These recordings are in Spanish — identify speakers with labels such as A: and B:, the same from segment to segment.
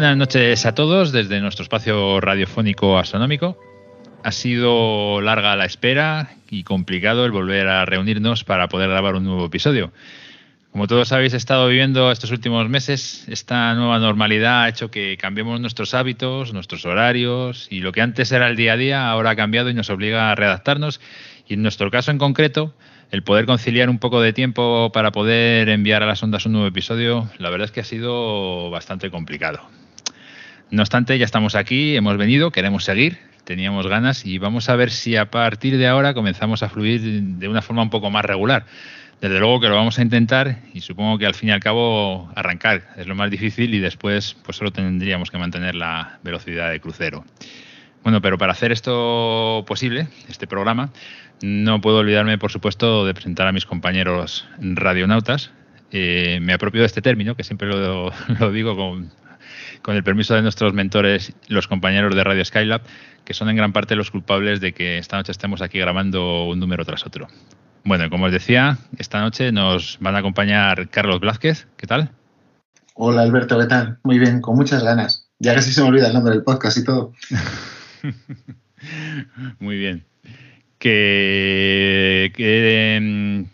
A: Buenas noches a todos desde nuestro espacio radiofónico astronómico. Ha sido larga la espera y complicado el volver a reunirnos para poder grabar un nuevo episodio. Como todos habéis estado viviendo estos últimos meses, esta nueva normalidad ha hecho que cambiemos nuestros hábitos, nuestros horarios y lo que antes era el día a día ahora ha cambiado y nos obliga a readaptarnos. Y en nuestro caso en concreto, el poder conciliar un poco de tiempo para poder enviar a las ondas un nuevo episodio, la verdad es que ha sido bastante complicado. No obstante, ya estamos aquí, hemos venido, queremos seguir, teníamos ganas y vamos a ver si a partir de ahora comenzamos a fluir de una forma un poco más regular. Desde luego que lo vamos a intentar y supongo que al fin y al cabo arrancar es lo más difícil y después pues solo tendríamos que mantener la velocidad de crucero. Bueno, pero para hacer esto posible, este programa, no puedo olvidarme, por supuesto, de presentar a mis compañeros radionautas. Eh, me apropio de este término, que siempre lo, digo con, con, el permiso de nuestros mentores, los compañeros de Radio Skylab, que son en gran parte los culpables de que esta noche estemos aquí grabando un número tras otro. Bueno, como os decía, esta noche nos van a acompañar Carlos Blázquez. ¿Qué tal?
B: Hola Alberto, ¿qué tal? Muy bien, con muchas ganas. Ya casi se me olvida el nombre del podcast y todo.
A: Muy bien que, em,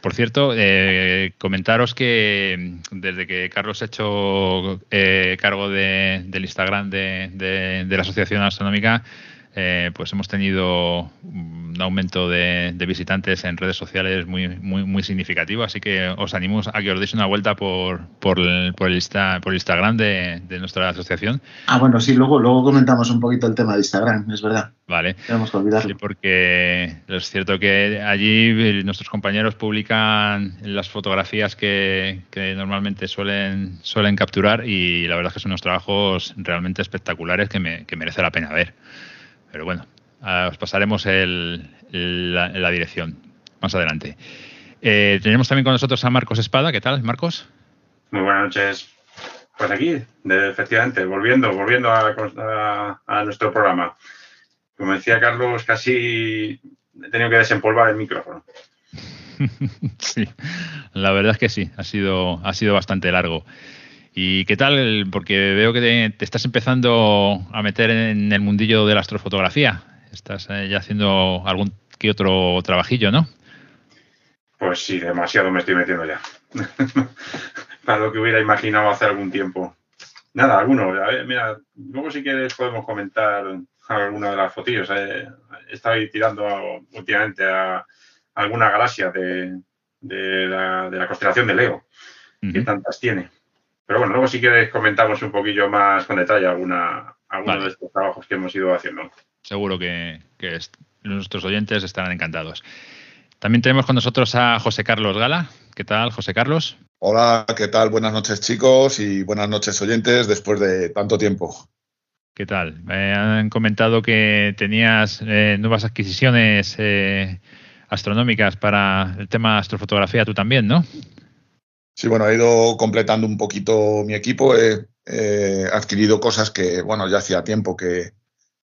A: por cierto, eh, comentaros que desde que Carlos ha hecho eh, cargo del Instagram de, la Asociación Astronómica, eh, pues hemos tenido un aumento de, visitantes en redes sociales muy, muy, muy significativo. Así que os animo a que os deis una vuelta por, por, el, por, el, por Instagram de, nuestra asociación.
B: Ah, bueno, sí, luego, luego comentamos un poquito el tema de Instagram, es verdad.
A: Vale.
B: Tenemos que olvidarlo.
A: Sí, porque es cierto que allí nuestros compañeros publican las fotografías que, que normalmente suelen, suelen capturar y la verdad es que son unos trabajos realmente espectaculares que, me, que merece la pena ver. Pero bueno, os pasaremos la, dirección más adelante. Eh, tenemos también con nosotros a Marcos Espada. ¿Qué tal, Marcos?
C: Muy buenas noches. Pues aquí, efectivamente, volviendo, volviendo a, nuestro programa. Como decía Carlos, casi he tenido que desempolvar el micrófono.
A: sí, la verdad es que sí, ha sido, ha sido bastante largo. ¿Y qué tal? Porque veo que te, estás empezando a meter en el mundillo de la astrofotografía. Estás eh, ya haciendo algún que otro trabajillo, ¿no?
C: Pues sí, demasiado me estoy metiendo ya. Para lo que hubiera imaginado hace algún tiempo. Nada, alguno. mira, luego si quieres podemos comentar alguna de las fotillos. Eh, he estado tirando últimamente a alguna galaxia de, la, constelación de Leo, que tantas tiene. Pero bueno, luego si quieres comentamos un poquillo más con detalle alguna, algunos de estos trabajos que hemos ido haciendo.
A: Seguro que, nuestros oyentes estarán encantados. También tenemos con nosotros a José Carlos Gala. ¿Qué tal, José Carlos?
D: Hola, ¿qué tal? Buenas noches, chicos, y buenas noches, oyentes, después de tanto tiempo.
A: ¿Qué tal? Me han comentado que tenías eh, nuevas adquisiciones eh, astronómicas para el tema astrofotografía, tú también, ¿no?
D: Sí, bueno, he ido completando un poquito mi equipo. He, adquirido cosas que, bueno, ya hacía tiempo que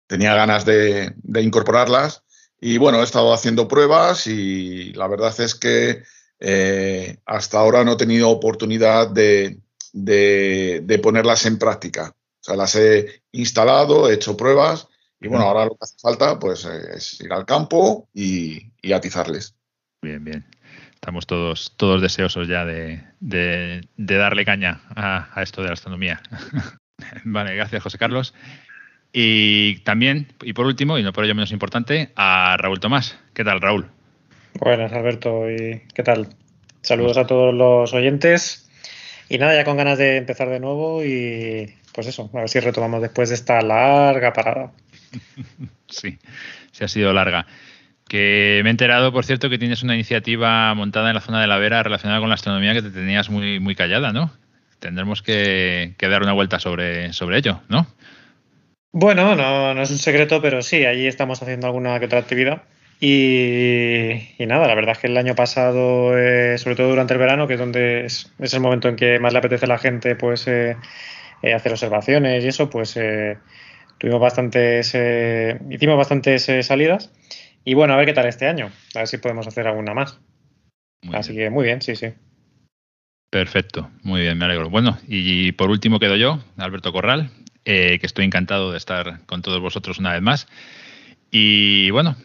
D: tenía ganas de, incorporarlas. Y bueno, he estado haciendo pruebas y la verdad es que eh, hasta ahora no he tenido oportunidad de, ponerlas en práctica. O sea, las he instalado, he hecho pruebas y bueno, ahora lo que hace falta pues es ir al campo y, y atizarles.
A: Bien, bien estamos todos, todos deseosos ya de, darle caña a, esto de la astronomía. vale, gracias José Carlos. Y también, y por último, y no por ello menos importante, a Raúl Tomás. ¿Qué tal, Raúl?
E: Buenas, Alberto. ¿Y qué tal? Saludos a todos los oyentes. Y nada, ya con ganas de empezar de nuevo y pues eso, a ver si retomamos después de esta larga parada.
A: sí, se ha sido larga. Que me he enterado, por cierto, que tienes una iniciativa montada en la zona de la Vera relacionada con la astronomía que te tenías muy, muy callada, ¿no? Tendremos que, dar una vuelta sobre, sobre ello, ¿no?
E: Bueno, no, no, es un secreto, pero sí, allí estamos haciendo alguna que otra actividad. Y, nada, la verdad es que el año pasado, eh, sobre todo durante el verano, que es donde es, el momento en que más le apetece a la gente pues eh, eh, hacer observaciones y eso, pues tuvimos bastantes, hicimos bastantes salidas y bueno, a ver qué tal este año. A ver si podemos hacer alguna más. Así que muy bien, sí, sí.
A: Perfecto, muy bien, me alegro. Bueno, y por último quedo yo, Alberto Corral, eh, que estoy encantado de estar con todos vosotros una vez más. Y bueno,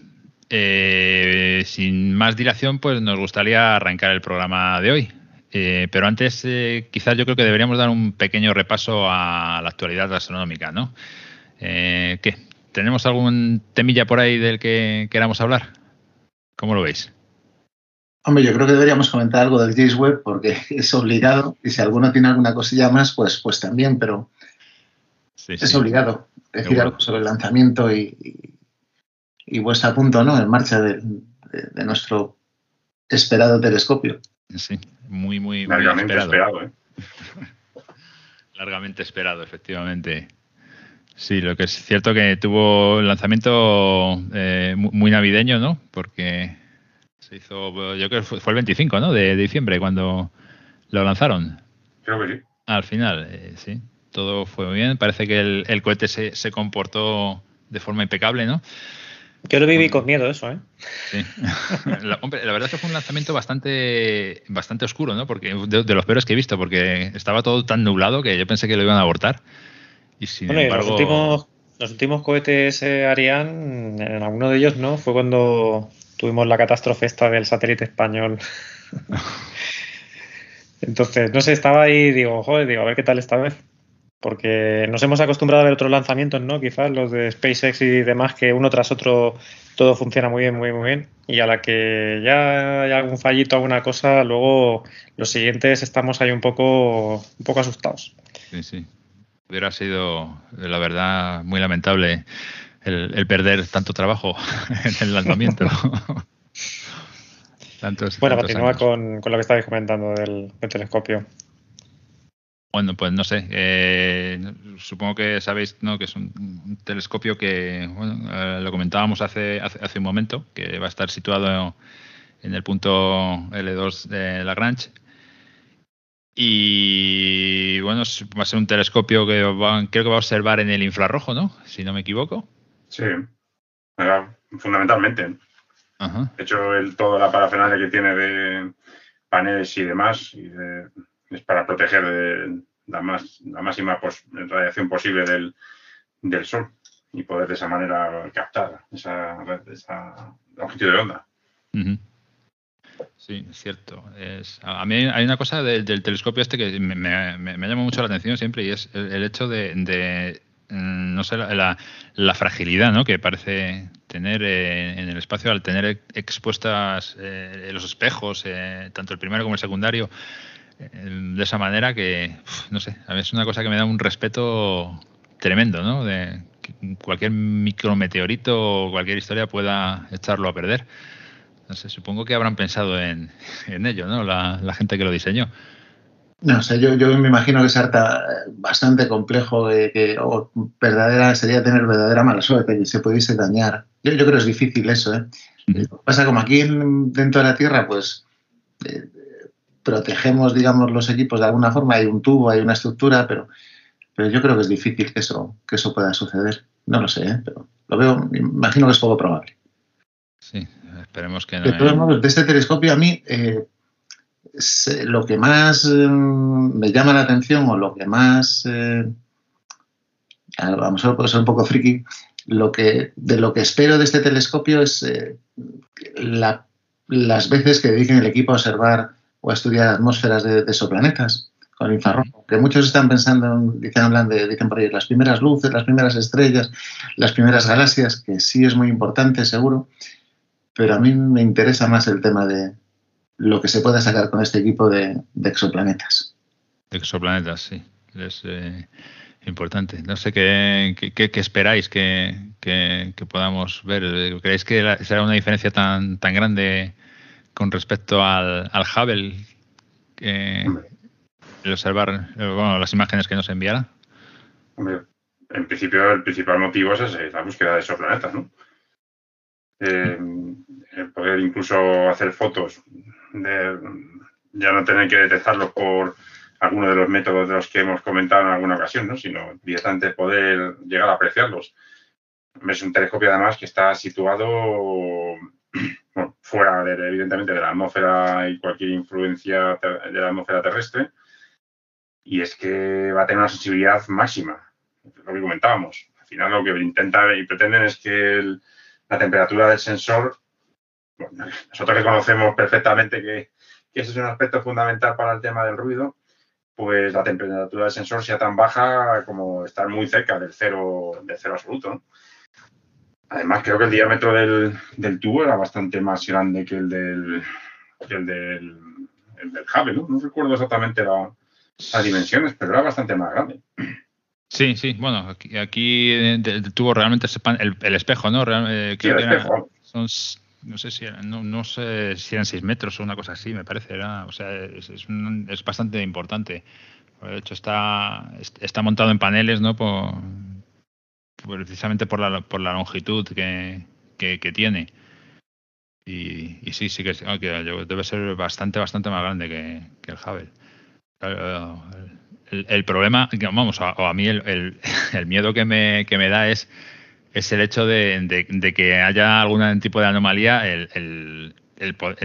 A: eh, sin más dilación, pues nos gustaría arrancar el programa de hoy. Eh, pero antes, quizás yo creo que deberíamos dar un pequeño repaso a la actualidad astronómica, ¿no? ¿Qué? ¿Tenemos algún temilla por ahí del que queramos hablar? ¿Cómo lo veis?
B: Hombre, yo creo que deberíamos comentar algo del James Webb porque es obligado y si alguno tiene alguna cosilla más, pues, pues también, pero es obligado decir algo sobre el lanzamiento y, y, vuestra punto, ¿no? En marcha de, nuestro esperado telescopio.
A: Sí, muy, muy,
C: Largamente esperado. ¿eh?
A: Largamente esperado, efectivamente. Sí, lo que es cierto que tuvo el lanzamiento eh, muy navideño, ¿no? Porque se hizo, yo creo que fue, el 25, ¿no? De, diciembre cuando lo lanzaron.
C: Creo que sí.
A: Al final, eh, sí. Todo fue muy bien. Parece que el, cohete se, se, comportó de forma impecable, ¿no?
E: Yo lo viví con miedo eso, ¿eh?
A: Sí. la, hombre, la verdad es que fue un lanzamiento bastante, bastante oscuro, ¿no? Porque de, los peores que he visto, porque estaba todo tan nublado que yo pensé que lo iban a abortar. Y sin embargo...
E: los, últimos, los últimos cohetes eh, Ariane, en alguno de ellos, ¿no? Fue cuando tuvimos la catástrofe esta del satélite español. Entonces, no sé, estaba ahí digo, joder, digo, a ver qué tal esta vez. Porque nos hemos acostumbrado a ver otros lanzamientos, ¿no? Quizás los de SpaceX y demás, que uno tras otro todo funciona muy bien, muy, muy bien. Y a la que ya hay algún fallito, alguna cosa, luego los siguientes estamos ahí un poco, un poco asustados.
A: Sí, sí. Hubiera sido, la verdad, muy lamentable el, perder tanto trabajo en el lanzamiento.
E: bueno, continúa con, lo que estabais comentando del, telescopio.
A: Bueno, pues no sé. Eh, supongo que sabéis ¿no? que es un, telescopio que bueno, eh, lo comentábamos hace, hace, un momento, que va a estar situado en el punto L2 de Lagrange. Y bueno, va a ser un telescopio que creo que va a observar en el infrarrojo, ¿no? Si no me equivoco.
C: Sí, fundamentalmente. De hecho, el, toda la parafernalia que tiene de paneles y demás es para proteger de la, más, la máxima radiación posible del, del, Sol y poder de esa manera captar esa, esa longitud de onda.
A: Sí, cierto. Es, a mí hay una cosa del telescopio este que me, me, me, llama mucho la atención siempre y es el, hecho de Mm, no sé, la, fragilidad ¿no? que parece tener eh, en el espacio al tener expuestas eh, los espejos, eh, tanto el primero como el secundario, de esa manera que, no sé, a mí es una cosa que me da un respeto tremendo, ¿no? De cualquier micrometeorito o cualquier historia pueda echarlo a perder. No sé, supongo que habrán pensado en, en ello, ¿no? La, la gente que lo diseñó.
B: No sé, yo, yo me imagino que es harta bastante complejo de que o verdadera sería tener verdadera mala suerte que se pudiese dañar. Yo, yo creo que es difícil eso, ¿eh? Pasa como aquí dentro de la Tierra, pues eh, protegemos, digamos, los equipos de alguna forma, hay un tubo, hay una estructura, pero, pero yo creo que es difícil que eso, que eso pueda suceder. No lo sé, ¿eh? pero lo veo, me imagino que es poco probable.
A: Sí, esperemos que
B: no. De todos modos, de este telescopio a mí eh, lo que más eh, me llama la atención o lo que más, eh, a lo mejor puede ser un poco friki, lo que, de lo que espero de este telescopio es eh, las veces que dediquen el equipo a observar o a estudiar atmósferas de, de exoplanetas con infrarrojo. Que muchos están pensando, dicen, hablan de, dicen por ahí, las primeras luces, las primeras estrellas, las primeras galaxias, que sí es muy importante, seguro, pero a mí me interesa más el tema de, lo que se pueda sacar con este equipo de, exoplanetas.
A: De exoplanetas, sí. Es eh, importante. No sé qué, qué, esperáis que, podamos ver. ¿Creéis que será una diferencia tan, tan grande con respecto al, al Hubble? el observar bueno, las imágenes que nos enviara.
C: en principio el principal motivo es la búsqueda de exoplanetas, ¿no? Eh, poder incluso hacer fotos de ya no tener que detectarlos por alguno de los métodos de los que hemos comentado en alguna ocasión, ¿no? sino directamente poder llegar a apreciarlos. Es un telescopio además que está situado fuera, de, evidentemente, de la atmósfera y cualquier influencia de la atmósfera terrestre. Y es que va a tener una sensibilidad máxima, lo que comentábamos. Al final lo que intentan y pretenden es que la temperatura del sensor, nosotros que conocemos perfectamente que, que ese es un aspecto fundamental para el tema del ruido, pues la temperatura del sensor sea tan baja como estar muy cerca del cero, del cero absoluto. Además, creo que el diámetro del, tubo era bastante más grande que el del, el del, Hubble, ¿no? No recuerdo exactamente las dimensiones, pero era bastante más grande.
A: Sí, sí, bueno, aquí, aquí el, tubo realmente es el, espejo, ¿no?
C: Eh, sí, el espejo.
A: son no sé si no, no, sé si eran 6 metros o una cosa así, me parece. Era, o sea, es, es, bastante importante. De hecho, está, está montado en paneles, ¿no? Por, precisamente por la, por la longitud que, que, tiene. Y, y, sí, sí que, debe ser bastante, bastante más grande que, el Hubble. El, el, problema, vamos, o a mí el, el, miedo que me, que me da es es el hecho de, que haya algún tipo de anomalía, el,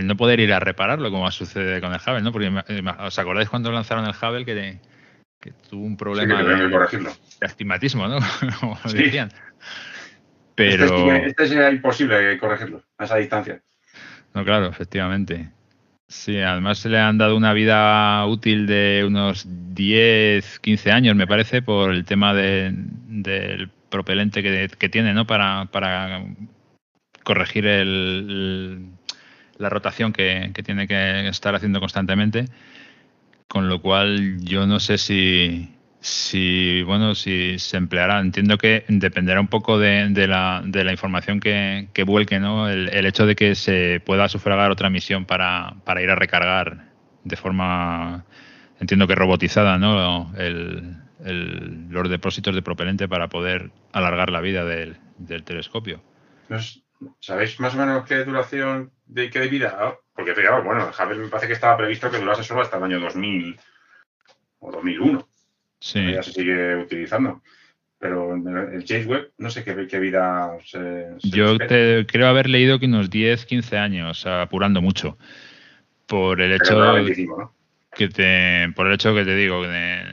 A: no poder ir a repararlo, como sucede con el Hubble, ¿no? Porque os acordáis cuando lanzaron el Hubble que, tuvo un problema
C: de,
A: astigmatismo, ¿no? como
C: sí. decían. Pero... Este, este imposible corregirlo a esa distancia.
A: No, claro, efectivamente. Sí, además se le han dado una vida útil de unos 10, 15 años, me parece, por el tema del propelente que, tiene, ¿no? Para, para corregir el, la rotación que, tiene que estar haciendo constantemente. Con lo cual, yo no sé si, si bueno, si se empleará. Entiendo que dependerá un poco de, la, de la, información que, que vuelque, ¿no? El, el, hecho de que se pueda sufragar otra misión para, para ir a recargar de forma, entiendo que robotizada, ¿no? El, los depósitos de propelente para poder alargar la vida del, telescopio.
C: ¿Sabéis más o menos qué duración de qué de vida? Porque fijaos, bueno, el Hubble me parece que estaba previsto que durase solo hasta el año 2000 o 2001.
A: Sí.
C: Ya se sigue utilizando. Pero el James Webb, no sé qué, qué vida se,
A: Yo te, creo haber leído que unos 10, 15 años, apurando mucho. Por el hecho que te, por el hecho que te digo, de,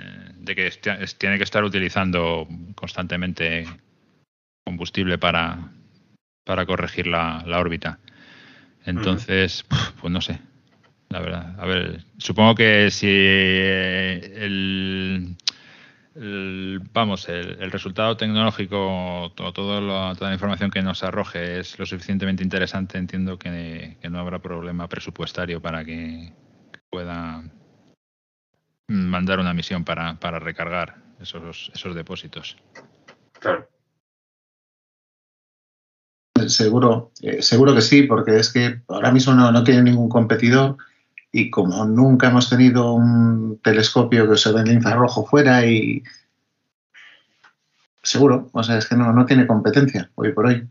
A: de que tiene que estar utilizando constantemente combustible para, para corregir la, órbita. Entonces, pues no sé, la verdad. A ver, supongo que si el, vamos, el, resultado tecnológico, todo, toda la información que nos arroje es lo suficientemente interesante, entiendo que, que no habrá problema presupuestario para que pueda mandar una misión para, para recargar esos, esos depósitos.
C: Claro.
B: Seguro, eh, seguro que sí, porque es que ahora mismo no, no, tiene ningún competidor y como nunca hemos tenido un telescopio que se ve en infrarrojo fuera y seguro, o sea, es que no, no tiene competencia hoy por hoy.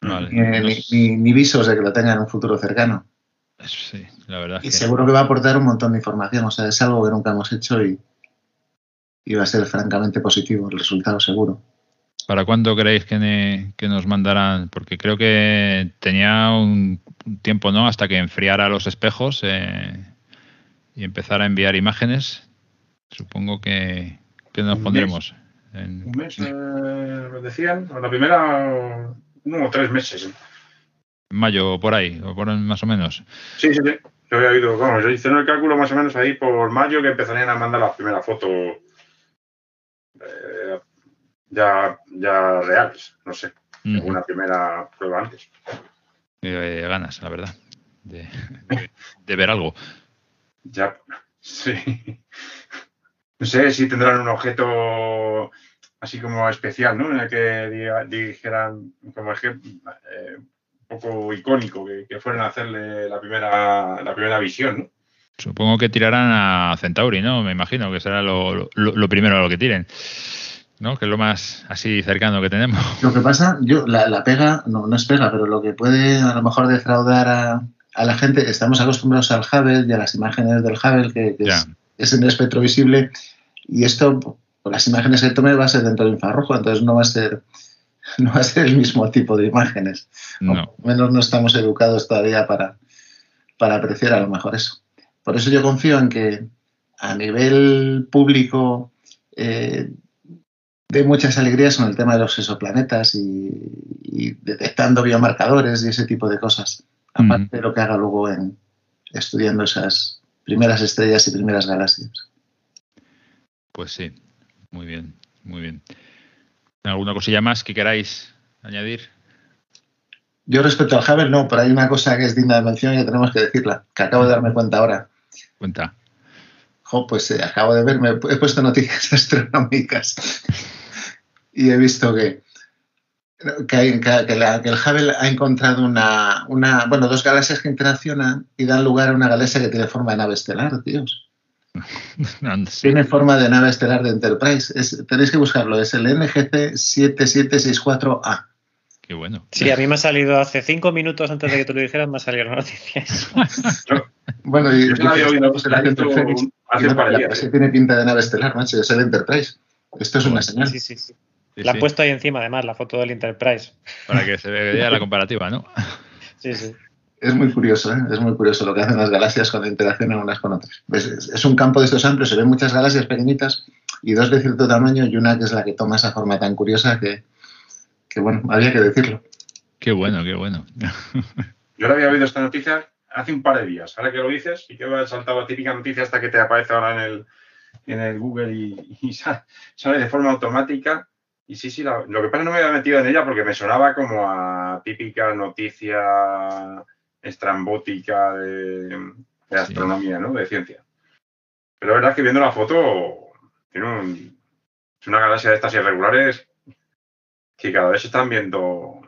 B: ni, ni, visos de que lo tenga en un futuro cercano.
A: Sí, la verdad.
B: Y seguro que va a aportar un montón de información. O sea, es algo que nunca hemos hecho y, va a ser francamente positivo el resultado, seguro.
A: ¿Para cuándo creéis que, nos mandarán? Porque creo que tenía un tiempo, ¿no? Hasta que enfriara los espejos eh, y empezara a enviar imágenes. Supongo que, nos pondremos.
C: En... Un mes, eh, decían. La primera, uno o tres meses
A: mayo por ahí, o por más o menos.
C: Sí, sí, sí. Yo había oído, vamos, yo hice el cálculo más o menos ahí por mayo que empezarían a mandar las primeras fotos eh, ya, ya reales, no sé, una primera prueba antes.
A: Eh, ganas, la verdad, de, de, ver algo.
C: Ya, sí. No sé si tendrán un objeto así como especial, ¿no? En el que dijeran, como es que eh, poco icónico que, fueron a hacerle la primera, la primera visión, ¿no?
A: Supongo que tirarán a Centauri, ¿no? Me imagino que será lo, primero a lo que tiren. ¿no? Que es lo más así cercano que tenemos.
B: Lo que pasa, yo, la, pega, no, no es pega, pero lo que puede a lo mejor defraudar a, a la gente, estamos acostumbrados al Hubble y a las imágenes del Hubble, que, es, en el espectro visible, y esto, por las imágenes que tome, va a ser dentro del infrarrojo, entonces no va a ser no va a ser el mismo tipo de imágenes.
A: No.
B: menos no estamos educados todavía para, para apreciar a lo mejor eso. Por eso yo confío en que a nivel público eh, de muchas alegrías con el tema de los exoplanetas y, y, detectando biomarcadores y ese tipo de cosas. Aparte mm. de lo que haga luego en estudiando esas primeras estrellas y primeras galaxias.
A: Pues sí, muy bien, muy bien. ¿Alguna cosilla más que queráis añadir?
B: Yo respecto al Hubble, no, pero hay una cosa que es digna de mención y que tenemos que decirla, que acabo de darme cuenta ahora.
A: Cuenta.
B: Jo, pues eh, acabo de verme, he puesto noticias astronómicas y he visto que, que, hay, que, la, que, el Hubble ha encontrado una, una, bueno, dos galaxias que interaccionan y dan lugar a una galaxia que tiene forma de nave estelar, tíos. Tiene forma de nave estelar de Enterprise. Es, tenéis que buscarlo, es el NGC 7764A.
A: Qué bueno.
E: Sí, a mí me ha salido hace cinco minutos antes de que tú lo dijeras, me ha salido la noticia.
B: bueno, y, yo había oído hace un par de días. tiene pinta de nave estelar, macho, es el Enterprise. Esto es una señal.
E: Sí, sí, sí. sí la he puesto ahí encima, además, la foto del Enterprise.
A: Para que se vea la comparativa, ¿no?
E: Sí, sí.
B: Es muy curioso, ¿eh? es muy curioso lo que hacen las galaxias cuando interaccionan unas con otras. Es, es, un campo de estos amplios, se ven muchas galaxias pequeñitas y dos de cierto tamaño y una que es la que toma esa forma tan curiosa que, que bueno, había que decirlo.
A: Qué bueno, qué bueno.
C: Yo no había oído esta noticia hace un par de días. Ahora que lo dices, y que me ha saltado la típica noticia hasta que te aparece ahora en el, en el Google y, y sale, de forma automática. Y sí, sí, la, lo que pasa es que no me había metido en ella porque me sonaba como a típica noticia estrambótica de, de astronomía, sí. ¿no? De ciencia. Pero la verdad es que viendo la foto, tiene un, es una galaxia de estas irregulares que cada vez se están viendo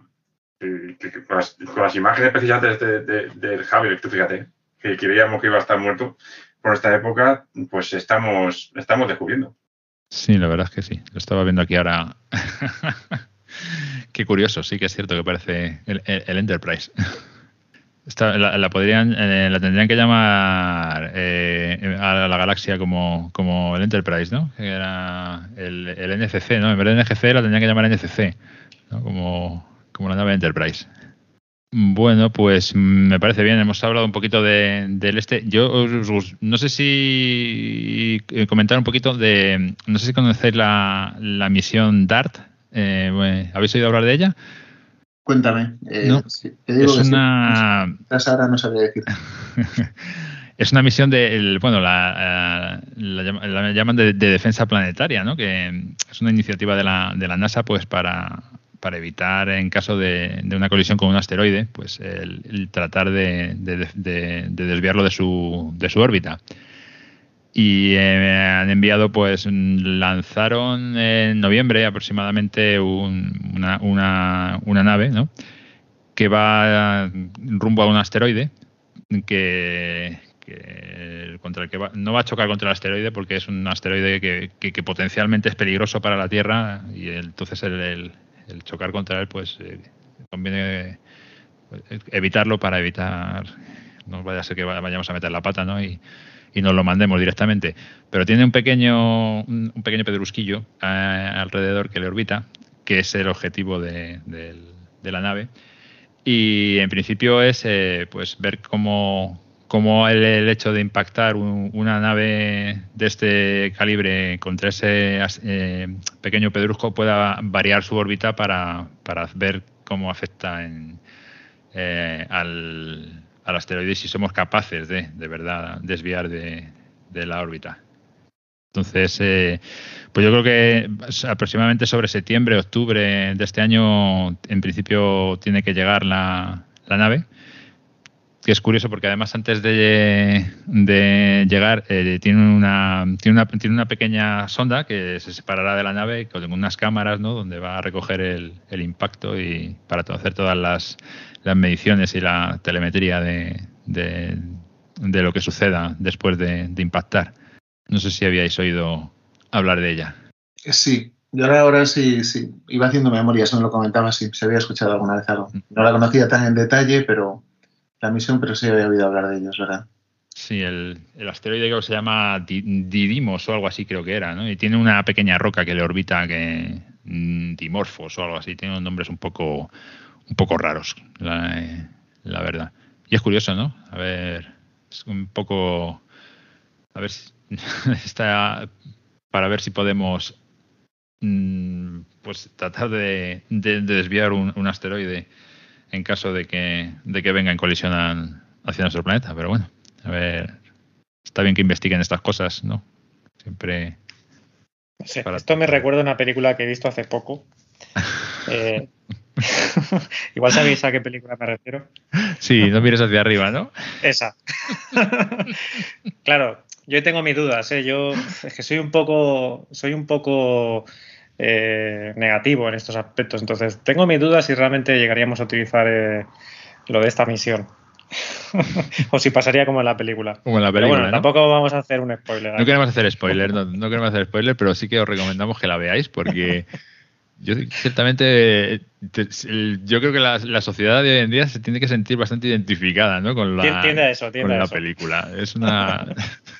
C: que, que, con, las, con, las, imágenes precisamente de, de, del Hubble, tú fíjate, que creíamos que iba a estar muerto por esta época, pues estamos, estamos descubriendo.
A: Sí, la verdad es que sí. Lo estaba viendo aquí ahora. Qué curioso, sí que es cierto que parece el, el, el Enterprise. La, podrían, eh, la tendrían que llamar eh, a la galaxia como, como el Enterprise, ¿no? Que era el, el, NFC, ¿no? En vez de NGC la tendrían que llamar NCC, ¿no? Como, como la nave Enterprise. Bueno, pues me parece bien. Hemos hablado un poquito de, del este. Yo no sé si comentar un poquito de. No sé si conocéis la, la misión DART. Eh, ¿Habéis oído hablar de ella?
B: Cuéntame. Eh,
A: no,
B: te digo
A: es una.
B: Sí. Ahora no sabría decir.
A: es una misión de, el, bueno, la, la, la llaman de, de, defensa planetaria, ¿no? Que es una iniciativa de la, de la NASA, pues para, para evitar, en caso de, de, una colisión con un asteroide, pues el, el tratar de, de, desviarlo de su, de su órbita y eh, han enviado, pues lanzaron en noviembre aproximadamente un, una, una, una, nave ¿no? que va rumbo a un asteroide que, que contra el que va, no va a chocar contra el asteroide porque es un asteroide que, que, potencialmente es peligroso para la Tierra y entonces el, el, el, chocar contra él pues eh, conviene pues, evitarlo para evitar no vaya a ser que vayamos a meter la pata ¿no? y, y nos lo mandemos directamente. Pero tiene un pequeño, un pequeño pedrusquillo eh, alrededor que le orbita, que es el objetivo de, de, de la nave. Y en principio es eh, pues ver cómo, cómo el, hecho de impactar un, una nave de este calibre contra ese eh, pequeño pedrusco pueda variar su órbita para, para ver cómo afecta en, al, al asteroide si somos capaces de, de verdad, desviar de, de la órbita. Entonces, eh, pues yo creo que aproximadamente sobre septiembre, octubre de este año, en principio tiene que llegar la, la nave. Que es curioso porque además antes de, de llegar eh, tiene, una, tiene, una, tiene una pequeña sonda que se separará de la nave con unas cámaras ¿no? donde va a recoger el, el impacto y para hacer todas las, las mediciones y la telemetría de, de, de lo que suceda después de, de, impactar. No sé si habíais oído hablar de ella.
B: Sí, yo ahora, sí, sí, iba haciendo memoria, eso me lo comentaba, sí, se había escuchado alguna vez algo. No la conocía tan en detalle, pero la misión, pero sí había oído hablar de ellos, ¿verdad?
A: Sí, el, el asteroide creo que se llama Didymos o algo así creo que era, ¿no? Y tiene una pequeña roca que le orbita que mm, dimorfos o algo así. Tienen nombres un poco, un poco raros, la, la verdad. Y es curioso, ¿no? A ver, es un poco, a ver si está para ver si podemos mm, pues tratar de, de- de desviar un, un asteroide en caso de que, de que venga en colisión hacia nuestro planeta. Pero bueno, a ver, está bien que investiguen estas cosas, ¿no? Siempre. Para-
E: esto me recuerda a una película que he visto hace poco. Eh, Igual sabéis a qué película me refiero.
A: Sí, no mires hacia arriba, ¿no?
E: Esa. claro, yo tengo mis dudas, ¿eh? Yo es que soy un poco, soy un poco eh, negativo en estos aspectos. Entonces, tengo mis dudas si realmente llegaríamos a utilizar eh, lo de esta misión. o si pasaría como en la película.
A: Como en la
E: Pero
A: película.
E: bueno,
A: ¿no?
E: tampoco vamos a hacer un spoiler.
A: No queremos hacer spoiler, no, no queremos hacer spoiler, pero sí que os recomendamos que la veáis porque yo ciertamente yo creo que la, la sociedad de hoy en día se tiene que sentir bastante identificada ¿no? con la,
E: Tien- tiende a eso, tiende
A: con
E: a
A: la
E: eso.
A: película. Es una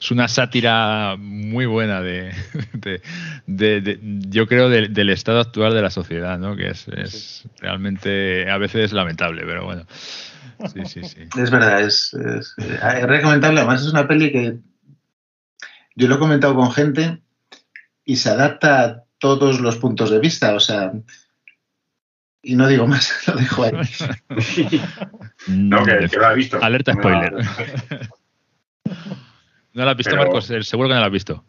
A: es una sátira muy buena de, de- de- de- yo creo del- del estado actual de la sociedad, ¿no? que es, es realmente a veces lamentable, pero bueno. Sí, sí, sí.
B: Es verdad, es, es, eh, es recomendable. Además, es una peli que yo lo he comentado con gente y se adapta a todos los puntos de vista. O sea, y no digo más, lo dejo ahí.
C: No, que, que lo ha visto.
A: Alerta spoiler. ¿No la has visto,
C: Pero-
A: Marcos? Eh, Seguro que no la has visto.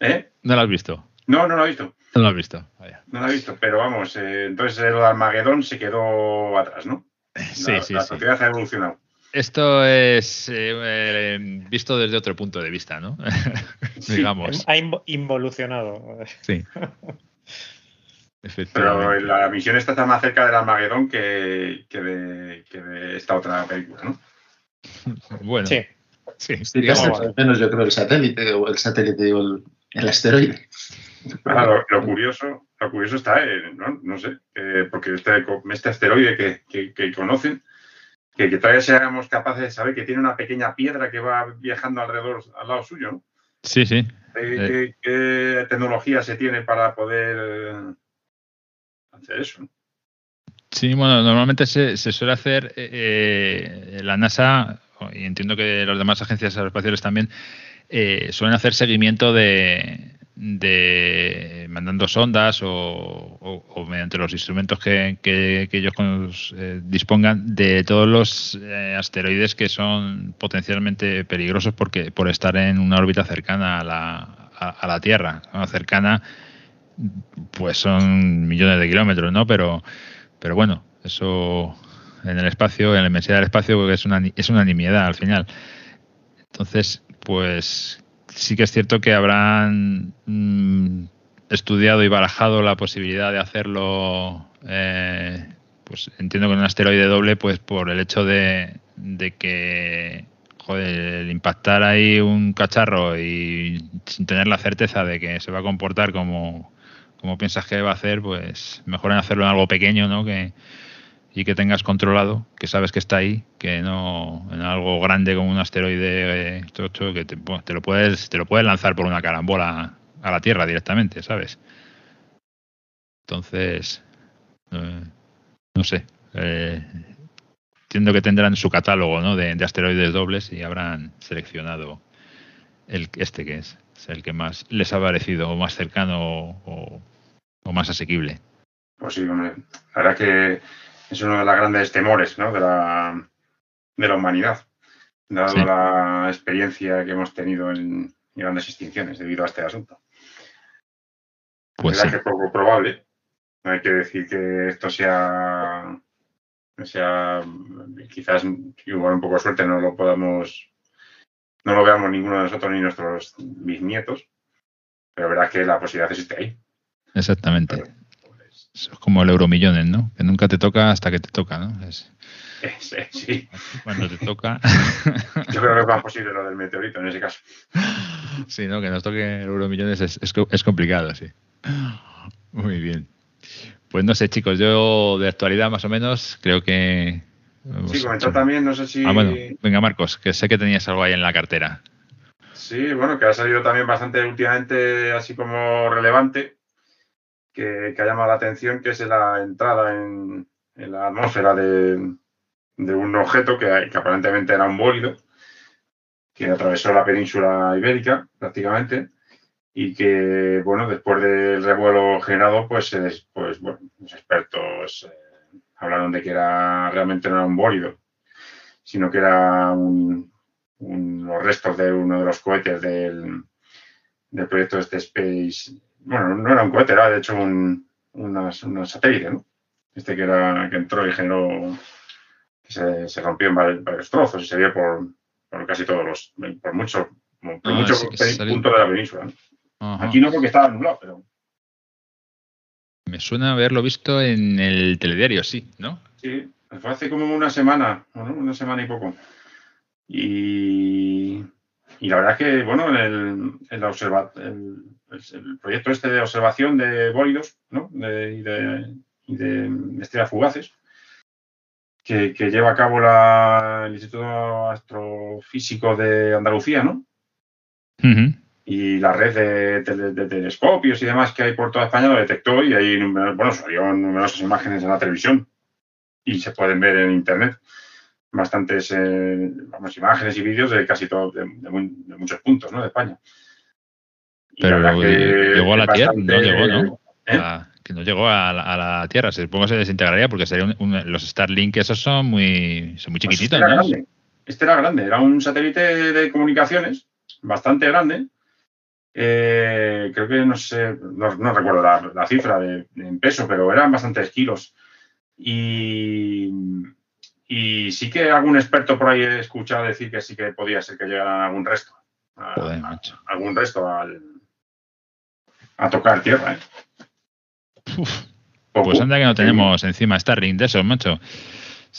C: ¿Eh?
A: No la has visto.
C: No, no lo he visto.
A: No la has visto. Vaya.
C: No lo he visto, pero vamos, eh, entonces el Armagedón se quedó atrás, ¿no?
A: Sí,
C: la,
A: sí,
C: la
A: sí.
C: sociedad ha evolucionado.
A: Esto es eh, eh, visto desde otro punto de vista, ¿no? Digamos.
E: Ha invo- involucionado.
A: Sí.
C: Pero la misión esta está más cerca del Armagedón que, que, de, que de esta otra película, ¿no?
A: Bueno, sí.
E: Sí.
B: Sí,
A: digamos-
B: al menos yo creo el satélite, o el satélite, digo, el, el asteroide.
C: Lo, lo curioso, lo curioso está, en, ¿no? no sé, eh, porque este, este asteroide que, que- que conocen, que, que todavía seamos capaces de saber que tiene una pequeña piedra que va viajando alrededor, al lado suyo, ¿no?
A: sí, sí.
C: ¿Qué,
A: Eh.
C: qué- qué tecnología se tiene para poder eh, hacer eso? ¿no?
A: Sí, bueno, normalmente se, se suele hacer eh, eh, la NASA, y entiendo que las demás agencias aeroespaciales también, eh, suelen hacer seguimiento de, de mandando sondas o, mediante los instrumentos que, ellos eh, dispongan de todos los eh, asteroides que son potencialmente peligrosos porque por estar en una órbita cercana a la, a, la Tierra, cercana pues son millones de kilómetros, ¿no? Pero pero bueno, eso en el espacio, en la inmensidad del espacio, pues, es una, es una nimiedad al final. Entonces, pues sí que es cierto que habrán mm, estudiado y barajado la posibilidad de hacerlo, eh, pues entiendo con un asteroide doble, pues por el hecho de, de que joder, el impactar ahí un cacharro y sin tener la certeza de que se va a comportar como, como piensas que va a hacer, pues mejor en hacerlo en algo pequeño, ¿no? Que, y que tengas controlado, que sabes que está ahí, que no en algo grande como un asteroide eh, que te, te lo puedes te lo puedes lanzar por una carambola a la Tierra directamente, ¿sabes? Entonces, eh, no sé. eh, entiendo que tendrán su catálogo ¿no? de, de asteroides dobles y habrán seleccionado el este que es, el que más les ha parecido o más cercano o, o más asequible.
C: Pues sí, hombre, la verdad que es uno de los grandes temores ¿no? de, la, de la humanidad, dado
A: Sí.
C: la experiencia que hemos tenido en grandes extinciones debido a este asunto.
A: Pues
C: es
A: sí.
C: que es poco probable. No hay que decir que esto sea, sea quizás igual un poco de suerte no lo podamos, no lo veamos ninguno de nosotros ni nuestros bisnietos, pero verdad que la posibilidad existe ahí.
A: Exactamente. Es como el euromillones, ¿no? Que nunca te toca hasta que te toca, ¿no? Es
C: es- sí,
A: cuando te toca.
C: yo creo que es más posible lo del meteorito en ese caso.
A: sí, ¿no? Que nos toque el euromillones es, es, co- es complicado, sí. Muy bien. Pues no sé, chicos, yo de actualidad más o menos creo que.
C: Sí, comentó también, no sé si.
A: Ah, bueno, venga, Marcos, que sé que tenías algo ahí en la cartera.
C: Sí, bueno, que ha salido también bastante últimamente así como relevante, que, ha llamado la atención, que es la entrada en, la atmósfera de, un objeto que, que, aparentemente era un bólido, que atravesó la península ibérica prácticamente, y que, bueno, después del revuelo generado, pues, pues bueno, los expertos eh, hablaron de que era realmente no era un bólido, sino que era un, los restos de uno de los cohetes del, del proyecto este Space. Bueno, no era un cohete, era de hecho un, satélite, ¿no? Este que, era, que entró y generó. Se, se, rompió en varios, trozos y se vio por, por casi todos los. por muchos por ah, muchos puntos de la península. Aquí no porque estaba nublado, pero.
A: Me suena haberlo visto en el telediario, sí, ¿no?
C: Sí, fue hace como una semana, una semana y poco. Y, la verdad es que, bueno, el, el, el, proyecto este de observación de bólidos ¿no? de, y, de, estrellas fugaces, que, lleva a cabo la, el Instituto Astrofísico de Andalucía, ¿no? Y la red de, telescopios y demás que hay por toda España lo detectó y ahí, bueno, salieron numerosas imágenes en la televisión y se pueden ver en Internet bastantes eh, vamos, imágenes y vídeos de casi todo, de, muchos puntos ¿no? de España.
A: Pero llegó a la Tierra, no llegó, ¿no? ¿Eh? que no llegó a la, Tierra, supongo que se desintegraría porque sería los Starlink esos son muy, son muy pues chiquititos.
C: este, era grande. este era grande, era un satélite de comunicaciones bastante grande. Eh, creo que no sé, no, recuerdo la, cifra de, en peso, pero eran bastantes kilos. Y, y sí que algún experto por ahí he escuchado decir que sí que podía ser que llegaran algún resto. algún resto al, a tocar tierra. ¿eh?
A: pues anda que no tenemos encima Starlink de esos, macho.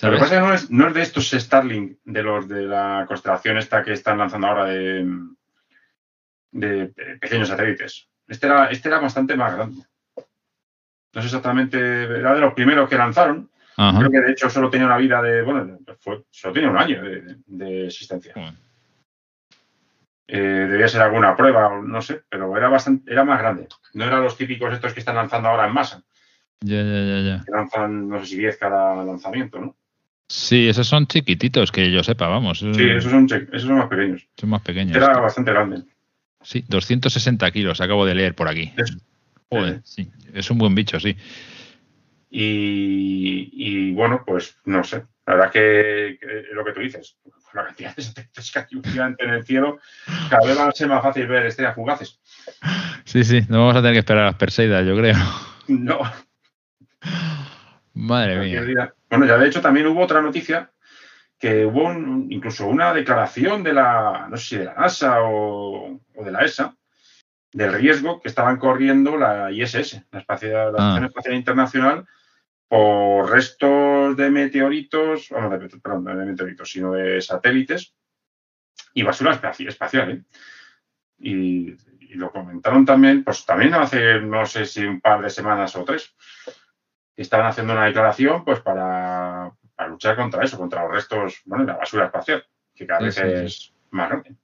C: Lo que pasa es que no es, no es de estos Starlink, de los de la constelación esta que están lanzando ahora de, de, pequeños satélites. Este era, este era bastante más grande. No sé exactamente, era de los primeros que lanzaron Creo que de hecho solo tenía una vida de, bueno, solo tenía un año de, existencia. Eh, debía ser alguna prueba, no sé, pero era bastante, era más grande. No eran los típicos estos que están lanzando ahora en masa.
A: Ya, ya, ya, ya.
C: Que lanzan, no sé si 10 cada lanzamiento, ¿no?
A: Sí, esos son chiquititos, que yo sepa, vamos.
C: Sí, esos son, esos son más pequeños.
A: Son más pequeños.
C: Era bastante grande.
A: Sí, 260 kilos, acabo de leer por aquí. Joder, sí. Es un buen bicho, sí.
C: Y, bueno, pues no sé. La verdad que, lo que tú dices, la cantidad de satélites que hay últimamente en el cielo, cada vez va a ser más fácil ver estrellas fugaces.
A: Sí, sí, no vamos a tener que esperar a las Perseidas, yo creo.
C: No.
A: Madre mía.
C: Bueno, ya de hecho también hubo otra noticia que hubo incluso una declaración de la, no sé si de la NASA o, de la ESA, del riesgo que estaban corriendo la ISS, la, Espacial, la Estación ah. Espacial Internacional, por restos de meteoritos, bueno, de, perdón, no de meteoritos, sino de satélites y basura espacial. ¿eh? Y, lo comentaron también, pues también hace, no sé si un par de semanas o tres, estaban haciendo una declaración pues para, luchar contra eso, contra los restos, bueno, la basura espacial, que cada vez es más grande.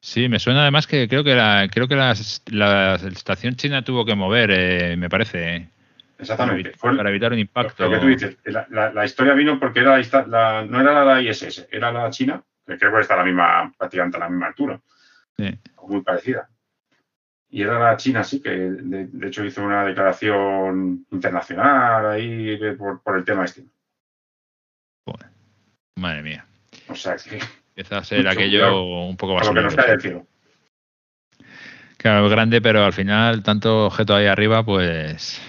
A: Sí, me suena además que creo que la, creo que la, estación china tuvo que mover, eh, me parece,
C: Exactamente.
A: Para, evitar un impacto.
C: Lo que tú dices, la, historia vino porque era la, no era la ISS, era la China, que creo que está a la misma, prácticamente a la misma altura. Muy parecida. Y era la China, sí, que de, hecho hizo una declaración internacional ahí por, el tema este.
A: madre mía.
C: O sea que.
A: Empieza a ser aquello un poco más.
C: Lo que nos cae del cielo.
A: Claro, grande, pero al final, tanto objeto ahí arriba, pues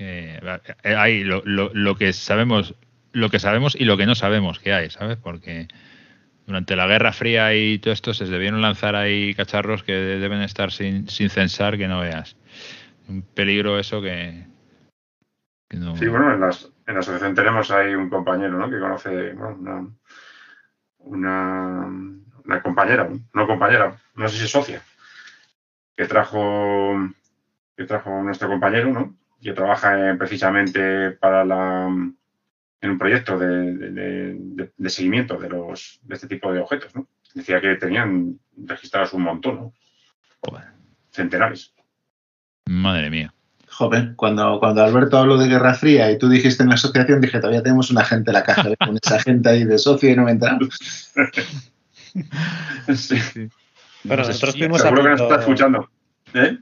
A: eh, hay lo, que sabemos, lo que sabemos y lo que no sabemos que hay, ¿sabes? Porque durante la Guerra Fría y todo esto se debieron lanzar ahí cacharros que deben estar sin, sin censar que no veas. Un peligro eso que,
C: no... Sí, bueno, en, las, en, la asociación tenemos ahí un compañero, ¿no? Que conoce bueno, una, una, compañera, no compañera, no sé si es socia, que trajo que trajo nuestro compañero, ¿no? Que trabaja precisamente para la, en un proyecto de, seguimiento de, los, de este tipo de objetos. ¿no? Decía que tenían registrados un montón, ¿no? Centenares.
A: Madre mía.
B: Joven, cuando, cuando Alberto habló de Guerra Fría y tú dijiste en la asociación, dije, todavía tenemos una gente en la caja, con esa gente ahí de socio y no me entramos.
E: sí. Bueno, nosotros estuvimos
C: a punto, está escuchando. ¿Eh?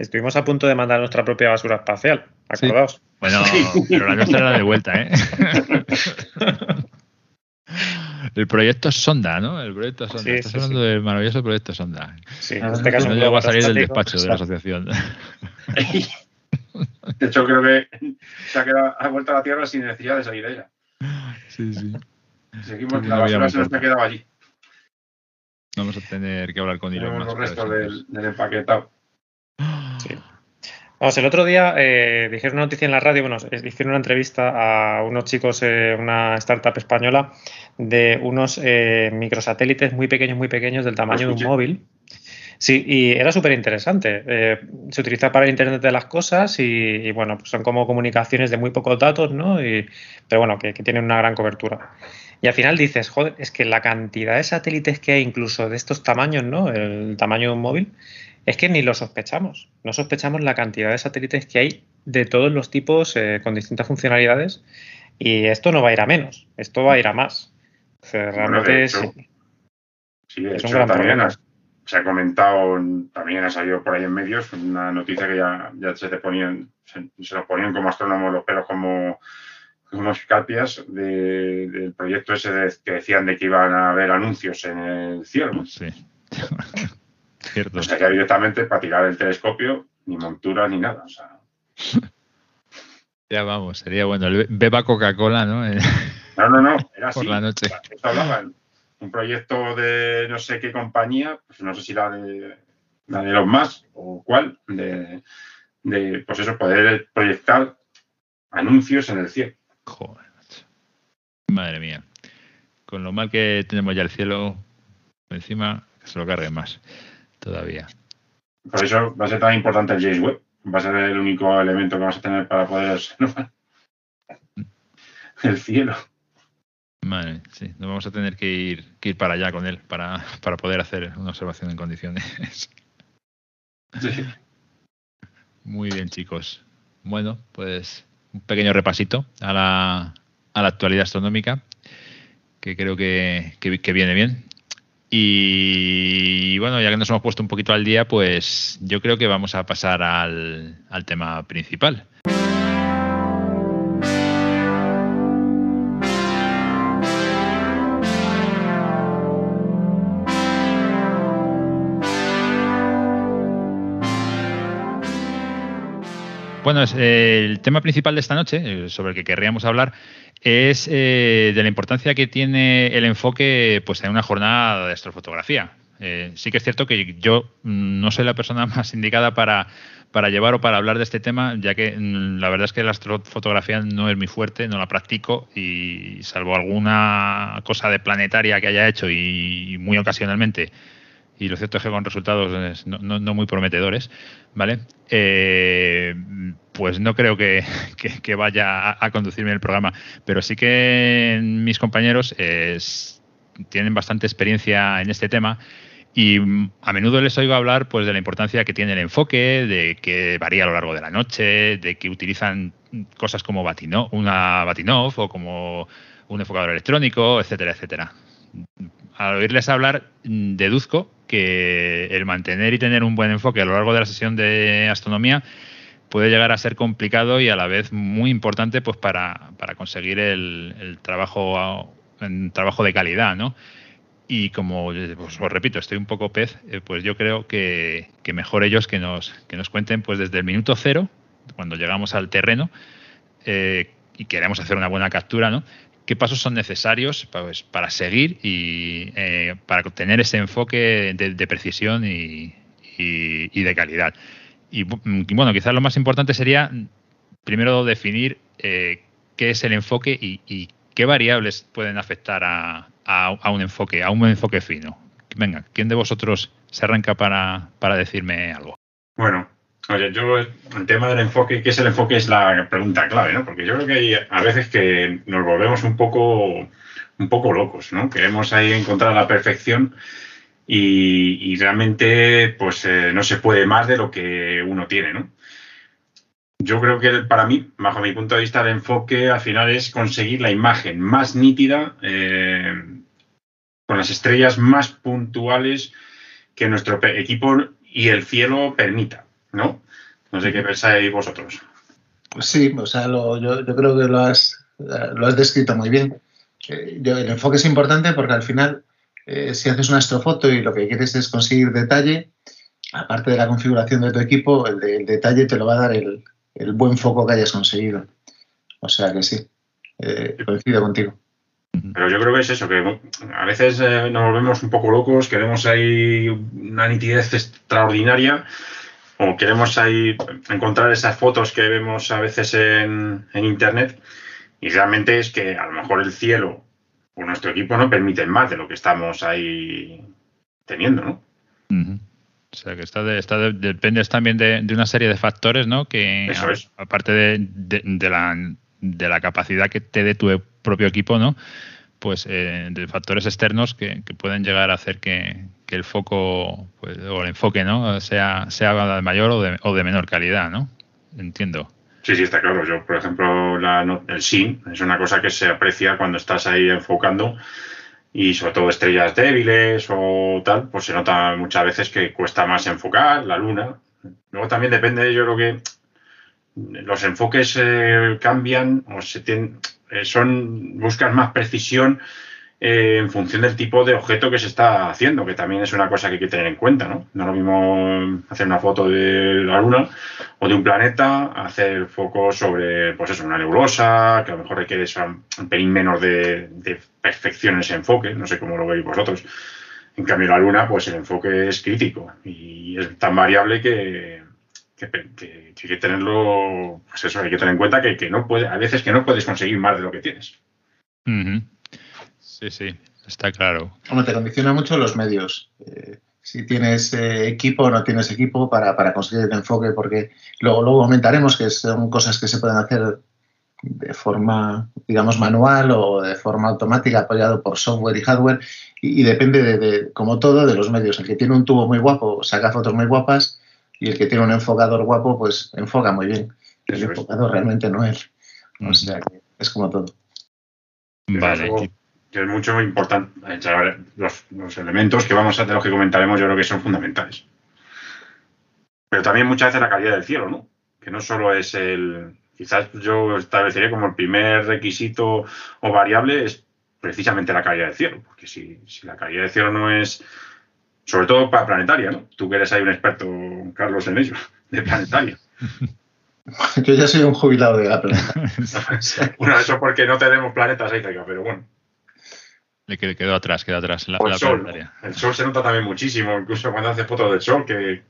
E: Estuvimos a punto de mandar nuestra propia basura espacial, acordaos.
A: Bueno, pero la nuestra era de vuelta, ¿eh? El proyecto Sonda, ¿no? El proyecto Sonda. Sí, Estás hablando del maravilloso proyecto Sonda.
E: Sí, en este caso
A: no llegó a salir del despacho de la asociación.
C: De hecho, creo que se ha, quedado, ha vuelto a la Tierra sin necesidad de salir de ella.
A: Sí, sí.
C: Seguimos, la basura se nos ha quedado allí.
A: Vamos a tener que hablar con Elon
C: Los restos del, del, empaquetado.
E: Sí. Vamos, el otro día eh, dijeron una noticia en la radio, bueno, hicieron una entrevista a unos chicos, eh, una startup española, de unos eh, microsatélites muy pequeños, muy pequeños, del tamaño de un móvil. Sí, y era súper interesante. Eh, se utiliza para el Internet de las cosas y, bueno, pues son como comunicaciones de muy pocos datos, ¿no? Y, pero bueno, que, que, tienen una gran cobertura. Y al final dices, joder, es que la cantidad de satélites que hay incluso de estos tamaños, ¿no? El tamaño de un móvil, es que ni lo sospechamos. No sospechamos la cantidad de satélites que hay de todos los tipos eh, con distintas funcionalidades y esto no va a ir a menos, esto va a ir a más. O sea, realmente
C: bueno,
E: hecho,
C: sí, sí es un gran problema se ha comentado, también ha salido por ahí en medios, una noticia que ya, ya se te ponían, se, se nos ponían como astrónomos los pelos como, escapias de, del proyecto ese de, que decían de que iban a haber anuncios en el cielo.
A: Sí. Cierto.
C: O sea, que directamente para tirar el telescopio, ni montura ni nada. O sea.
A: Ya vamos, sería bueno. Beba Coca-Cola, ¿no?
C: No, no, no, era
A: Por
C: así.
A: la noche.
C: Esto hablaban un proyecto de no sé qué compañía, pues no sé si la de la de los más o cuál, de, de, pues eso, poder proyectar anuncios en el cielo.
A: Joder. Madre mía. Con lo mal que tenemos ya el cielo, encima que se lo cargue más todavía.
C: Por eso va a ser tan importante el James Webb. Va a ser el único elemento que vamos a tener para poder observar el cielo.
A: Vale, sí, nos vamos a tener que ir, que ir para allá con él para, para poder hacer una observación en condiciones.
C: Sí.
A: Muy bien, chicos. Bueno, pues un pequeño repasito a la, a la actualidad astronómica, que creo que, que, que viene bien. Y bueno, ya que nos hemos puesto un poquito al día, pues yo creo que vamos a pasar al, al tema principal. Bueno, eh, el tema principal de esta noche, eh, sobre el que querríamos hablar, es eh, de la importancia que tiene el enfoque pues, en una jornada de astrofotografía. Sí que es cierto que yo mm, no soy la persona más indicada para, para llevar o para hablar de este tema, ya que mm, la verdad es que la astrofotografía no es mi fuerte, no la practico y salvo alguna cosa de planetaria que haya hecho y muy ocasionalmente, y lo cierto es que con resultados no, no, muy prometedores, ¿vale? Eh, pues no creo que, vaya a, a, conducirme el programa, pero sí que mis compañeros eh, tienen bastante experiencia en este tema y a menudo les oigo hablar pues de la importancia que tiene el enfoque, de que varía a lo largo de la noche, de que utilizan cosas como Batinov, una Batinov o como un enfocador electrónico, etcétera, etcétera. Al oírles hablar, deduzco que el mantener y tener un buen enfoque a lo largo de la sesión de astronomía puede llegar a ser complicado y a la vez muy importante pues para, para conseguir el, el trabajo trabajo de calidad, ¿no? Y como pues, os repito, estoy un poco pez, eh, pues yo creo que, que, mejor ellos que nos, que nos cuenten pues desde el minuto cero, cuando llegamos al terreno eh, y queremos hacer una buena captura, ¿no? Qué pasos son necesarios pues, para seguir y eh, para obtener ese enfoque de, precisión y, de calidad. Y, bueno, quizás lo más importante sería primero definir eh, qué es el enfoque y, qué variables pueden afectar a, a, a, un enfoque, a un enfoque fino. Venga, ¿quién de vosotros se arranca para, para decirme algo?
C: Bueno, Oye, yo el tema del enfoque, ¿qué es el enfoque? Es la pregunta clave, ¿no? Porque yo creo que hay a veces que nos volvemos un poco, un poco locos, ¿no? Queremos ahí encontrar la perfección y, realmente, pues, eh, no se puede más de lo que uno tiene, ¿no? Yo creo que para mí, bajo mi punto de vista, el enfoque al final es conseguir la imagen más nítida, eh, con las estrellas más puntuales que nuestro equipo y el cielo permita, ¿no? No sé qué pensáis vosotros.
B: Pues sí, o sea, yo, creo que lo has, lo has descrito muy bien. Eh, el enfoque es importante porque al final, eh, si haces una astrofoto y lo que quieres es conseguir detalle, aparte de la configuración de tu equipo, el, detalle te lo va a dar el, buen foco que hayas conseguido. O sea que sí, eh, coincido contigo.
C: Pero yo creo que es eso, que a veces nos volvemos un poco locos, queremos ahí una nitidez extraordinaria o queremos ahí encontrar esas fotos que vemos a veces en, Internet y realmente es que a lo mejor el cielo o nuestro equipo no permiten más de lo que estamos ahí teniendo, ¿no?
A: O sea, que está, depende también de, una serie de factores, ¿no? Que aparte de, la, de la capacidad que te dé tu propio equipo, ¿no? Pues eh, de factores externos que pueden llegar a hacer que, que el foco pues, o el enfoque no sea, sea de mayor o de, o de menor calidad, ¿no? Entiendo.
C: Sí, sí, está claro. Yo, por ejemplo, el SIN es una cosa que se aprecia cuando estás ahí enfocando y sobre todo estrellas débiles o tal, pues se nota muchas veces que cuesta más enfocar la luna. Luego también depende, yo creo que los enfoques eh, cambian o se tienen, eh, son buscan más precisión eh, en función del tipo de objeto que se está haciendo, que también es una cosa que hay que tener en cuenta, ¿no? No es lo mismo hacer una foto de la Luna o de un planeta, hacer foco sobre, pues eso, una nebulosa, que a lo mejor requiere un pelín menos de, perfección en ese enfoque, no sé cómo lo veis vosotros. En cambio, la Luna, pues el enfoque es crítico y es tan variable que, hay que tenerlo, pues eso, hay que tener en cuenta que, no puede, a veces que no puedes conseguir más de lo que tienes.
A: Sí, sí, está claro.
B: Bueno, te condiciona mucho los medios. Eh, si tienes eh, equipo o no tienes equipo para, conseguir el enfoque, porque luego, luego comentaremos que son cosas que se pueden hacer de forma, digamos, manual o de forma automática, apoyado por software y hardware, y, depende de, como todo, de los medios. El que tiene un tubo muy guapo saca fotos muy guapas, y el que tiene un enfocador guapo, pues enfoca muy bien. El enfocador realmente no es. O sea, que es como todo.
C: Vale que es mucho importante. Los, los, elementos que vamos a de los que comentaremos, yo creo que son fundamentales. Pero también muchas veces la calidad del cielo, ¿no? Que no solo es el. Quizás yo establecería como el primer requisito o variable es precisamente la calidad del cielo. Porque si, si la calidad del cielo no es. Sobre todo para planetaria, ¿no? Tú que eres ahí un experto, Carlos, en ello, de planetaria.
B: Yo ya soy un jubilado de la planeta.
C: bueno, eso porque no tenemos planetas ahí cerca, pero bueno.
A: Le quedó atrás, quedó atrás la,
C: el, sol, el sol se nota también muchísimo, incluso cuando haces fotos del sol, que,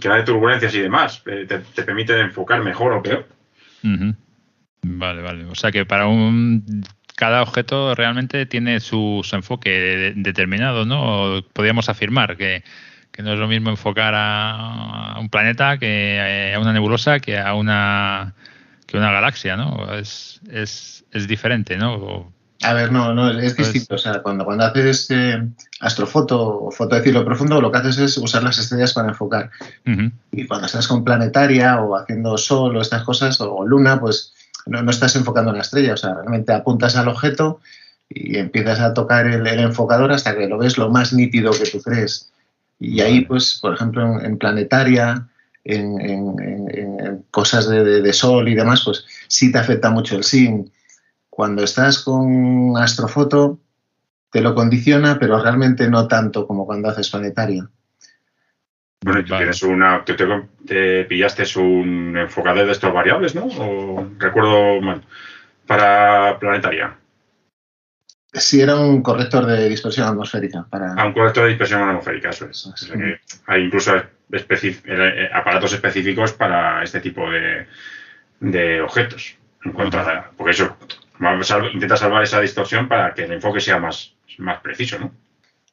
C: que hay turbulencias y demás, eh, te, te permiten enfocar mejor o peor.
A: Vale, vale. O sea que para un cada objeto realmente tiene su, enfoque determinado, ¿no? podríamos afirmar que, no es lo mismo enfocar a, un planeta que a una nebulosa que a una que una galaxia, ¿no? Es, es, es diferente, ¿no?
B: A ver, no, no, es pues distinto. O sea, cuando, cuando haces eh, astrofoto o foto de cielo profundo, lo que haces es usar las estrellas para enfocar. Y cuando estás con planetaria o haciendo sol o estas cosas, o luna, pues no, estás enfocando una estrella. O sea, realmente apuntas al objeto y empiezas a tocar el, enfocador hasta que lo ves lo más nítido que tú crees. Y ahí, pues, por ejemplo, en, planetaria, en, cosas de, de, sol y demás, pues sí te afecta mucho el SIM cuando estás con astrofoto, te lo condiciona, pero realmente no tanto como cuando haces planetario.
C: Bueno, y tú tienes una. te, pillaste un enfocador de estos variables, ¿no? O recuerdo mal. Para planetaria.
B: Sí, era un corrector de dispersión atmosférica. Para...
C: Ah, un corrector de dispersión atmosférica, eso es. hay incluso eh, aparatos específicos para este tipo de, objetos. En cuanto a, porque eso, intenta salvar esa distorsión para que el enfoque sea más, más preciso, ¿no?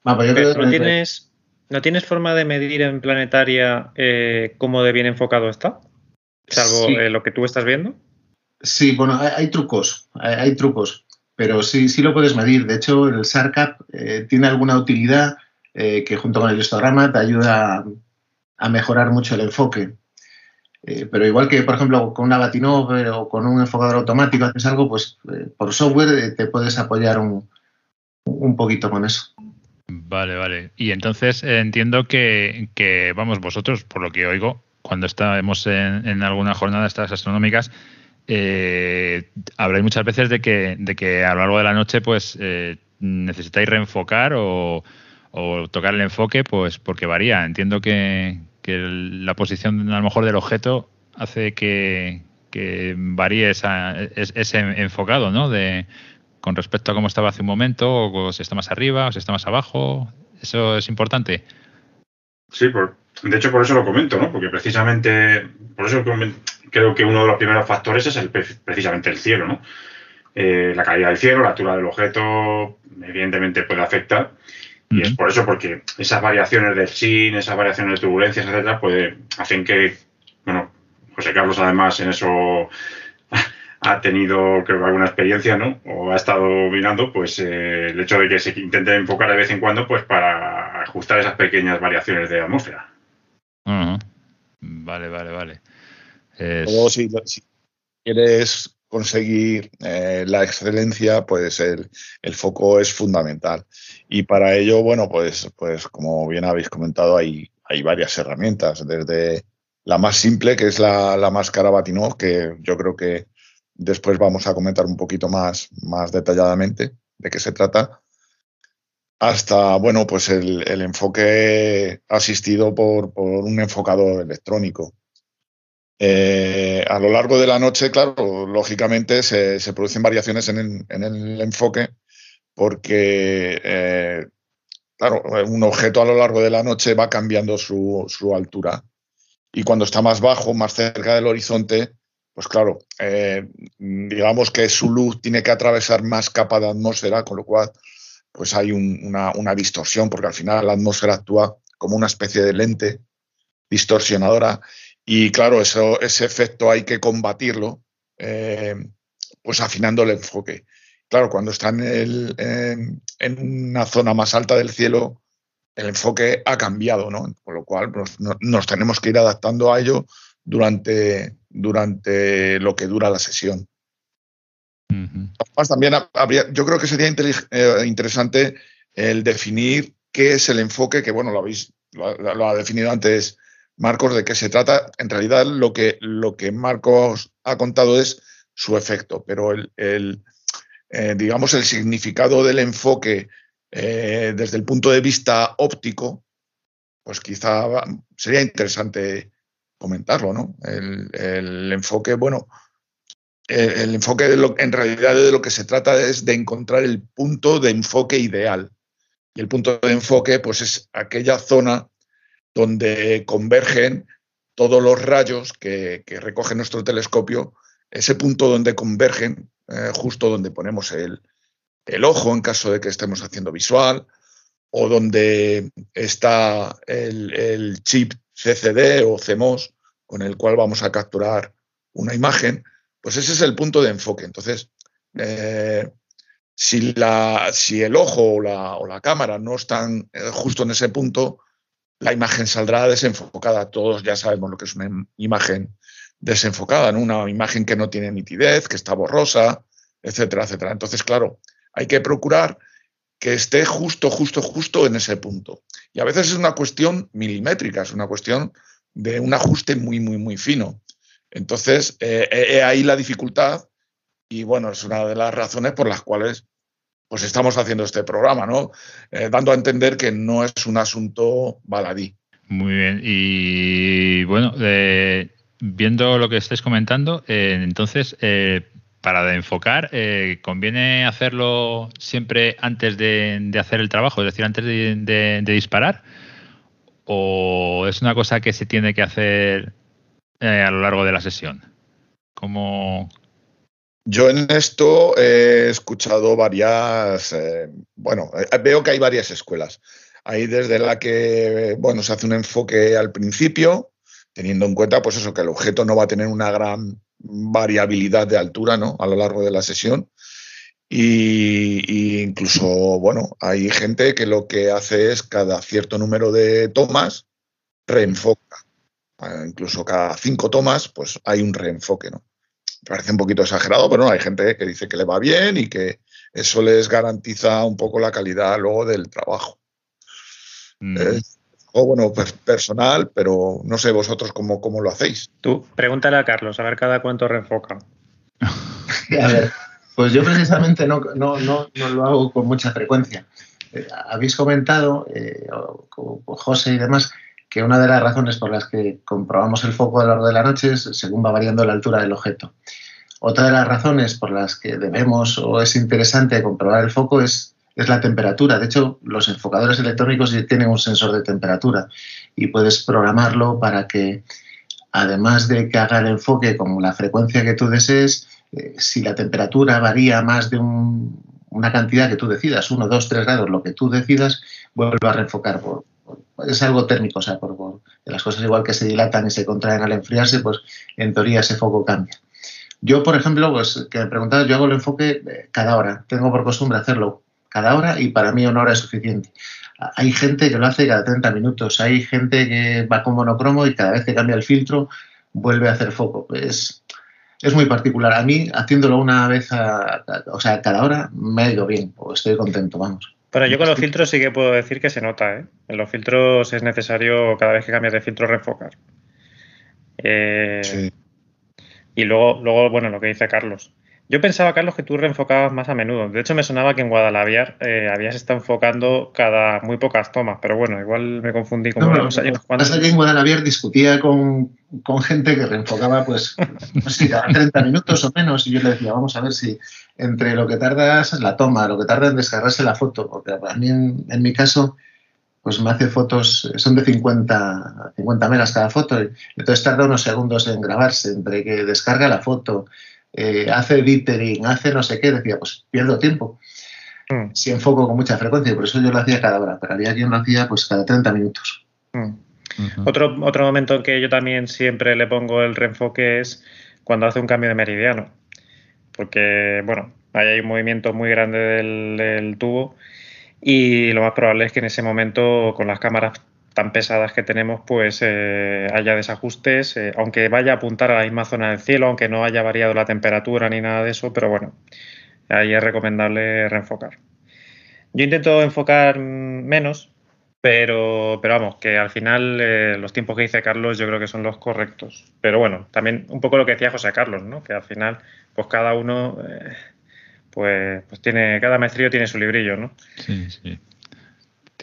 E: Pues ¿No, tienes, ¿No tienes forma de medir en planetaria eh, cómo de bien enfocado está? Salvo eh, lo que tú estás viendo.
B: Sí, bueno, hay, trucos, hay, trucos, pero sí, sí lo puedes medir. De hecho, el SARCAP eh, tiene alguna utilidad que junto con el histograma te ayuda a, mejorar mucho el enfoque. Eh, pero igual que, por ejemplo, con una Batinov o con un enfocador automático haces algo, pues eh, por software te puedes apoyar un, un poquito con eso.
A: Vale, vale. Y entonces entiendo que, que, vamos, vosotros, por lo que oigo, cuando estamos en, en alguna jornada de estas astronómicas, eh, habláis muchas veces de que, de que a lo largo de la noche, pues eh, necesitáis reenfocar o, o, tocar el enfoque, pues porque varía. Entiendo que, que, la posición a lo mejor del objeto hace que, que varíe esa, ese enfocado, ¿no? De, con respecto a cómo estaba hace un momento, o si está más arriba, o si está más abajo. ¿Eso es importante?
C: Sí, por, de hecho por eso lo comento, ¿no? Porque precisamente, por eso creo que uno de los primeros factores es el, precisamente el cielo, ¿no? Eh, la calidad del cielo, la altura del objeto, evidentemente puede afectar. Y es por eso, porque esas variaciones del SIN, esas variaciones de turbulencias, etcétera, puede, hacen que, bueno, José Carlos además en eso ha tenido, creo que alguna experiencia, ¿no? O ha estado mirando, pues eh, el hecho de que se intente enfocar de vez en cuando, pues para ajustar esas pequeñas variaciones de atmósfera.
A: Uh -huh. Vale, vale, vale.
D: Es... O si, si, quieres conseguir eh, la excelencia, pues el, el, foco es fundamental. Y para ello, bueno, pues, pues como bien habéis comentado, hay, hay varias herramientas, desde la más simple, que es la, la máscara Batinov, que yo creo que Después vamos a comentar un poquito más, más detalladamente de qué se trata. Hasta, bueno, pues el, el enfoque asistido por, por, un enfocador electrónico. Eh, a lo largo de la noche, claro, lógicamente se, producen variaciones en el, en el enfoque porque, eh, claro, un objeto a lo largo de la noche va cambiando su, altura. Y cuando está más bajo, más cerca del horizonte, pues claro, eh, digamos que su luz tiene que atravesar más capa de atmósfera, con lo cual pues hay un, una, una, distorsión, porque al final la atmósfera actúa como una especie de lente distorsionadora y claro, eso, ese efecto hay que combatirlo eh, pues afinando el enfoque. Claro, cuando está en, el, en, en, una zona más alta del cielo, el enfoque ha cambiado, ¿no? Con lo cual nos, nos tenemos que ir adaptando a ello durante, durante lo que dura la sesión. Uh -huh. Además, también habría, yo creo que sería eh, interesante el definir qué es el enfoque, que bueno, lo habéis, lo, lo, ha definido antes Marcos, de qué se trata. En realidad, lo que, lo que Marcos ha contado es su efecto, pero el, el eh, digamos, el significado del enfoque eh, desde el punto de vista óptico, pues quizá sería interesante comentarlo, ¿no? El, el enfoque, bueno, el, enfoque de lo, en realidad de lo que se trata es de encontrar el punto de enfoque ideal. Y el punto de enfoque, pues es aquella zona donde convergen todos los rayos que, recoge nuestro telescopio, ese punto donde convergen, eh, justo donde ponemos el, el ojo en caso de que estemos haciendo visual, o donde está el, el chip CCD o CMOS con el cual vamos a capturar una imagen, pues ese es el punto de enfoque. Entonces, eh, si, la, si, el ojo o la, o la cámara no están eh, justo en ese punto, la imagen saldrá desenfocada. Todos ya sabemos lo que es una imagen desenfocada, una imagen que no tiene nitidez, que está borrosa, etcétera, etcétera. Entonces, claro, hay que procurar que esté justo, justo, justo en ese punto. Y a veces es una cuestión milimétrica, es una cuestión de un ajuste muy, muy, muy fino. Entonces, eh, eh, ahí la dificultad y bueno, es una de las razones por las cuales pues estamos haciendo este programa, ¿no? Eh, dando a entender que no es un asunto baladí.
A: Muy bien. Y bueno, eh, viendo lo que estáis comentando, eh, entonces, para enfocar, ¿conviene hacerlo siempre antes de, hacer el trabajo, es decir, antes de, disparar? ¿O es una cosa que se tiene que hacer a lo largo de la sesión? ¿Cómo,
D: yo en esto he escuchado varias, eh, bueno, veo que hay varias escuelas. Hay desde la que, bueno, se hace un enfoque al principio, teniendo en cuenta, pues eso, que el objeto no va a tener una gran variabilidad de altura, ¿no? A lo largo de la sesión. Y, y incluso, bueno, hay gente que lo que hace es cada cierto número de tomas reenfoca. eh, incluso cada cinco tomas, pues hay un reenfoque, ¿no? Parece un poquito exagerado, pero no, hay gente que dice que le va bien y que eso les garantiza un poco la calidad luego del trabajo. Mm. o bueno, pues personal, pero no sé vosotros cómo, cómo lo hacéis.
E: Tú, pregúntale a Carlos, a ver cada cuánto reenfoca.
B: a ver, pues yo precisamente no, no, no, no lo hago con mucha frecuencia. Eh, habéis comentado, eh, José y demás, que una de las razones por las que comprobamos el foco a lo largo de la noche es según va variando la altura del objeto. Otra de las razones por las que debemos o es interesante comprobar el foco es, es la temperatura. De hecho, los enfocadores electrónicos tienen un sensor de temperatura y puedes programarlo para que, además de que haga el enfoque con la frecuencia que tú desees, eh, si la temperatura varía más de un, una cantidad que tú decidas, 1, 2, 3 grados, lo que tú decidas, vuelve a reenfocar. Por, es algo térmico, o sea, por, las cosas igual que se dilatan y se contraen al enfriarse, pues en teoría ese foco cambia. Yo, por ejemplo, pues que me preguntabas, yo hago el enfoque eh, cada hora. Tengo por costumbre hacerlo cada hora y para mí una hora es suficiente. Hay gente que lo hace cada 30 minutos, hay gente que va con monocromo y cada vez que cambia el filtro vuelve a hacer foco. Pues es muy particular. A mí, haciéndolo una vez, o sea, cada hora, me ha ido bien, o estoy contento, vamos.
E: Pero yo con los filtros sí que puedo decir que se nota, ¿eh? En los filtros es necesario, cada vez que cambias de filtro, reenfocar. Eh, sí. Y luego, luego, bueno, lo que dice Carlos. Yo pensaba, Carlos, que tú reenfocabas más a menudo. De hecho, me sonaba que en Guadalajara eh, habías estado enfocando cada muy pocas tomas, pero bueno, igual me confundí con
B: no, los años. Pasa que en Guadalajara discutía con, con, gente que reenfocaba, pues, no sé, cada 30 minutos o menos, y yo le decía, vamos a ver si entre lo que tardas la toma, lo que tarda en descargarse la foto, porque a mí, en, en mi caso, pues me hace fotos, son de 50, 50 megas cada foto, y entonces tarda unos segundos en grabarse, entre que descarga la foto, eh, hace editing, hace no sé qué, decía, pues pierdo tiempo. Mm. Si enfoco con mucha frecuencia, por eso yo lo hacía cada hora, pero había quien lo hacía pues cada 30 minutos.
E: Mm. otro, otro momento en que yo también siempre le pongo el reenfoque es cuando hace un cambio de meridiano, porque, bueno, ahí hay un movimiento muy grande del, del tubo y lo más probable es que en ese momento con las cámaras tan pesadas que tenemos, pues eh, haya desajustes, eh, aunque vaya a apuntar a la misma zona del cielo, aunque no haya variado la temperatura ni nada de eso, pero bueno, ahí es recomendable reenfocar. Yo intento enfocar menos, pero, pero vamos, que al final eh, los tiempos que dice Carlos yo creo que son los correctos. Pero bueno, también un poco lo que decía José Carlos, ¿no? Que al final, pues cada uno, pues, pues tiene, cada maestrillo tiene su librillo, ¿no?
A: Sí, sí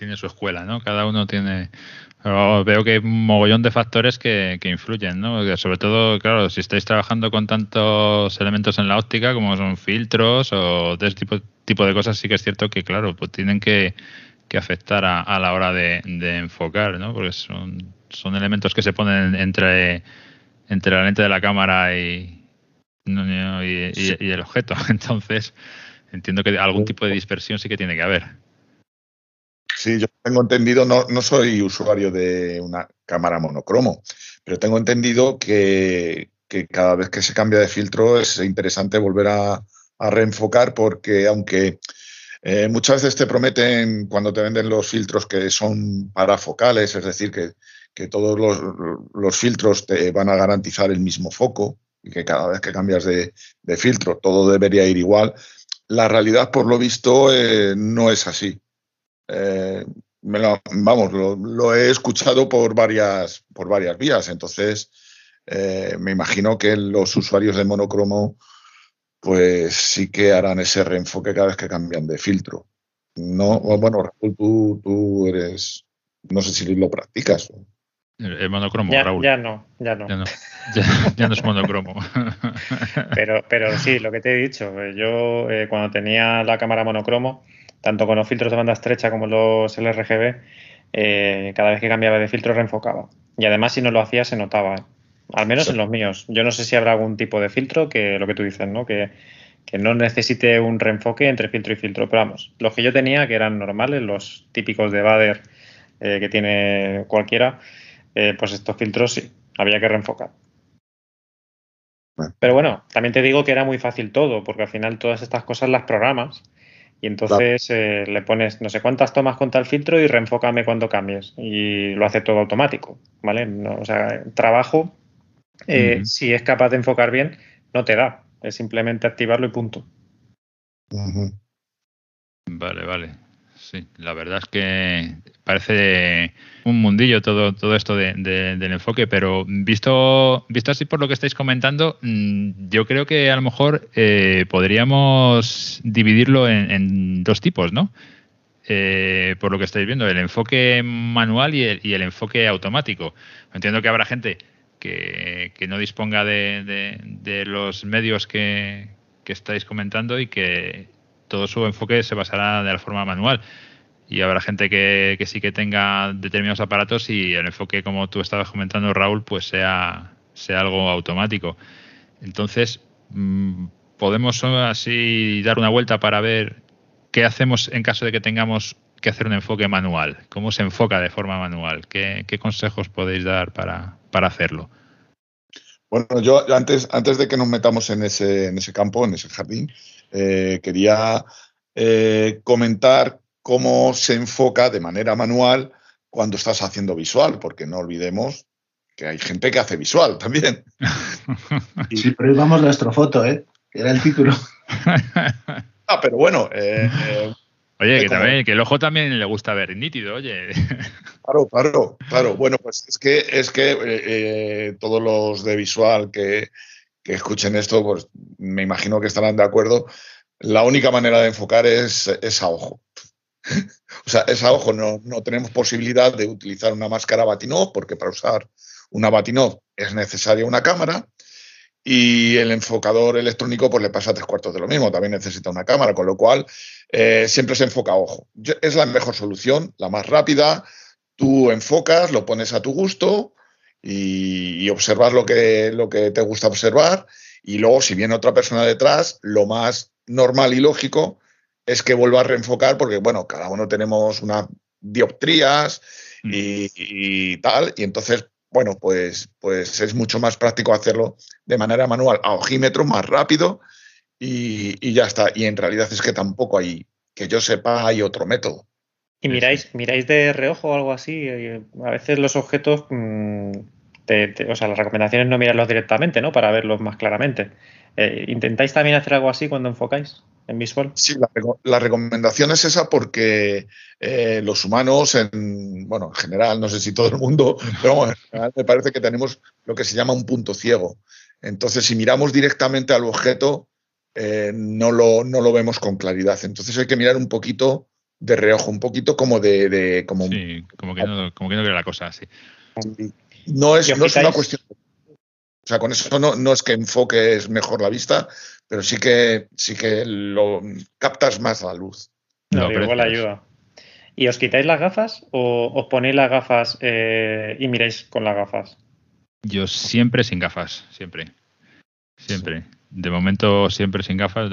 A: tiene su escuela, ¿no? Cada uno tiene... veo que hay un mogollón de factores que, influyen, ¿no? sobre todo, claro, si estáis trabajando con tantos elementos en la óptica como son filtros o de ese tipo, tipo de cosas, sí que es cierto que, claro, pues tienen que, afectar a, la hora de, enfocar, ¿no? Porque son, son elementos que se ponen entre, entre la lente de la cámara y, y el objeto. Entonces, entiendo que algún tipo de dispersión sí que tiene que haber.
D: Sí, yo tengo entendido, no, no soy usuario de una cámara monocromo, pero tengo entendido que, cada vez que se cambia de filtro es interesante volver a, reenfocar porque aunque eh, muchas veces te prometen cuando te venden los filtros que son parafocales, es decir, que, todos los, filtros te van a garantizar el mismo foco y que cada vez que cambias de, filtro todo debería ir igual, la realidad por lo visto eh, no es así. Eh, vamos, lo, he escuchado por varias, por varias vías, entonces eh, me imagino que los usuarios de monocromo pues sí que harán ese reenfoque cada vez que cambian de filtro. No, bueno, Raúl, tú, tú eres, no sé si lo practicas.
A: El monocromo,
E: ya,
A: Raúl.
E: Ya no, ya no.
A: Ya no, es monocromo.
E: pero, pero sí, lo que te he dicho, yo eh, cuando tenía la cámara monocromo, tanto con los filtros de banda estrecha como los LRGB, eh, cada vez que cambiaba de filtro reenfocaba. Y además si no lo hacía se notaba, ¿eh? al menos en los míos. Yo no sé si habrá algún tipo de filtro que lo que tú dices, ¿no? Que, no necesite un reenfoque entre filtro y filtro. Pero vamos, los que yo tenía, que eran normales, los típicos de Bader eh, que tiene cualquiera, pues estos filtros sí, había que reenfocar. Pero bueno, también te digo que era muy fácil todo, porque al final todas estas cosas las programas Y entonces eh, le pones no sé cuántas tomas con tal filtro y reenfócame cuando cambies. Y lo hace todo automático, ¿vale? o sea, trabajo, eh, si es capaz de enfocar bien, no te da. Es simplemente activarlo y punto.
A: Vale, vale. Sí, la verdad es que parece un mundillo todo, todo esto de, del enfoque, pero visto, visto así por lo que estáis comentando, mm, yo creo que a lo mejor eh, podríamos dividirlo en, dos tipos, ¿no? Eh, por lo que estáis viendo, el enfoque manual y el, y el enfoque automático. Entiendo que habrá gente que, no disponga de, los medios que, que estáis comentando y que todo su enfoque se basará de la forma manual. Y habrá gente que, sí que tenga determinados aparatos y el enfoque, como tú estabas comentando, Raúl, pues sea, sea algo automático. Entonces, mm, podemos así dar una vuelta para ver qué hacemos en caso de que tengamos que hacer un enfoque manual. ¿Cómo se enfoca de forma manual? ¿Qué, consejos podéis dar para, para hacerlo?
D: Bueno, yo antes, antes de que nos metamos en ese, en ese campo, en ese jardín, eh, quería eh, comentar cómo se enfoca de manera manual cuando estás haciendo visual, porque no olvidemos que hay gente que hace visual también.
B: Sí, pero vamos la astrofoto, ¿eh? Que era el título.
D: ah, pero bueno. Eh,
A: oye, que, también, que el ojo también le gusta ver nítido, oye.
D: Claro, claro, claro. Bueno, pues es que es que todos los de visual que, que escuchen esto, pues me imagino que estarán de acuerdo. La única manera de enfocar es, a ojo. o sea, es a ojo. No, no, tenemos posibilidad de utilizar una máscara Batinov, porque para usar una Batinov es necesaria una cámara. Y el enfocador electrónico, pues le pasa tres cuartos de lo mismo, también necesita una cámara, con lo cual eh, siempre se enfoca a ojo. Es la mejor solución, la más rápida. Tú enfocas, lo pones a tu gusto, y, observar lo que, lo que te gusta observar. Y luego, si viene otra persona detrás, lo más normal y lógico es que vuelva a reenfocar, porque, bueno, cada uno tenemos unas dioptrías mm. y, tal. Y entonces, bueno, pues, pues es mucho más práctico hacerlo de manera manual, a ojímetro, más rápido y, ya está. Y en realidad es que tampoco hay, que yo sepa, hay otro método.
E: Y miráis, miráis de reojo o algo así. A veces los objetos, mm, o sea, las recomendaciones no mirarlos directamente, ¿no? Para verlos más claramente. Eh, ¿Intentáis también hacer algo así cuando enfocáis en visual?
D: Sí, la, recomendación es esa porque eh, los humanos, en, bueno, en general, no sé si todo el mundo, pero en general me parece que tenemos lo que se llama un punto ciego. Entonces, si miramos directamente al objeto, eh, no, lo, no lo vemos con claridad. Entonces hay que mirar un poquito de reojo, un poquito como de... como,
A: sí, como que, no, como que no la cosa así.
D: No es, no es una cuestión... O sea, con eso no, no es que enfoques mejor la vista, pero sí que, sí que lo captas más la luz.
E: No, igual ayuda. ¿Y os quitáis las gafas o os ponéis las gafas eh, y miráis con las gafas?
A: Yo siempre sin gafas, siempre. Siempre de momento siempre sin gafas,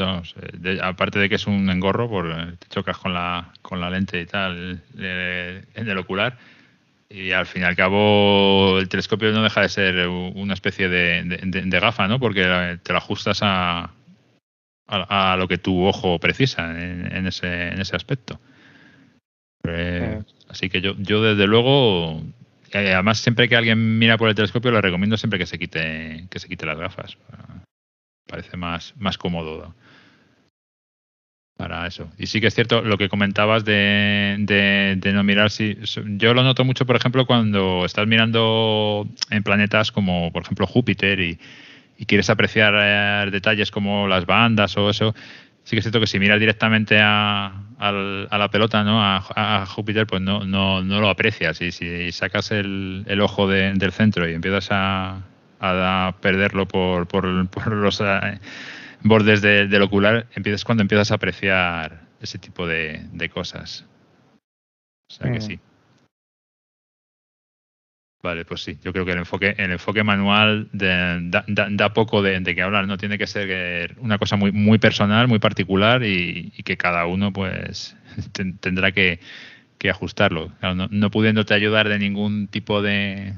A: aparte de que es un engorro, por, eh, te chocas con la, con la lente y tal en el ocular. Y al fin y al cabo el telescopio no deja de ser una especie de, gafa, ¿no? Porque te lo ajustas a, a, lo que tu ojo precisa en, ese, en ese aspecto. Eh, así que yo, yo desde luego, eh, además siempre que alguien mira por el telescopio le recomiendo siempre que se quite, que se quite las gafas parece más, más cómodo para eso. Y sí que es cierto lo que comentabas de, de, no mirar. Si, yo lo noto mucho, por ejemplo, cuando estás mirando en planetas como, por ejemplo, Júpiter y, quieres apreciar eh, detalles como las bandas o eso. Sí que es cierto que si miras directamente a, la pelota, ¿no? A, Júpiter, pues no, no, no lo aprecias. Y si sacas el, el ojo del centro y empiezas a, a perderlo por, por, los eh, bordes del ocular, empiezas cuando empiezas a apreciar ese tipo de, cosas. O sea que mm. sí. Vale, pues sí, yo creo que el enfoque, el enfoque manual da, poco de, de, qué hablar, no tiene que ser una cosa muy, muy personal, muy particular y, y que cada uno pues tendrá que, que ajustarlo. no, pudiéndote ayudar de ningún tipo de,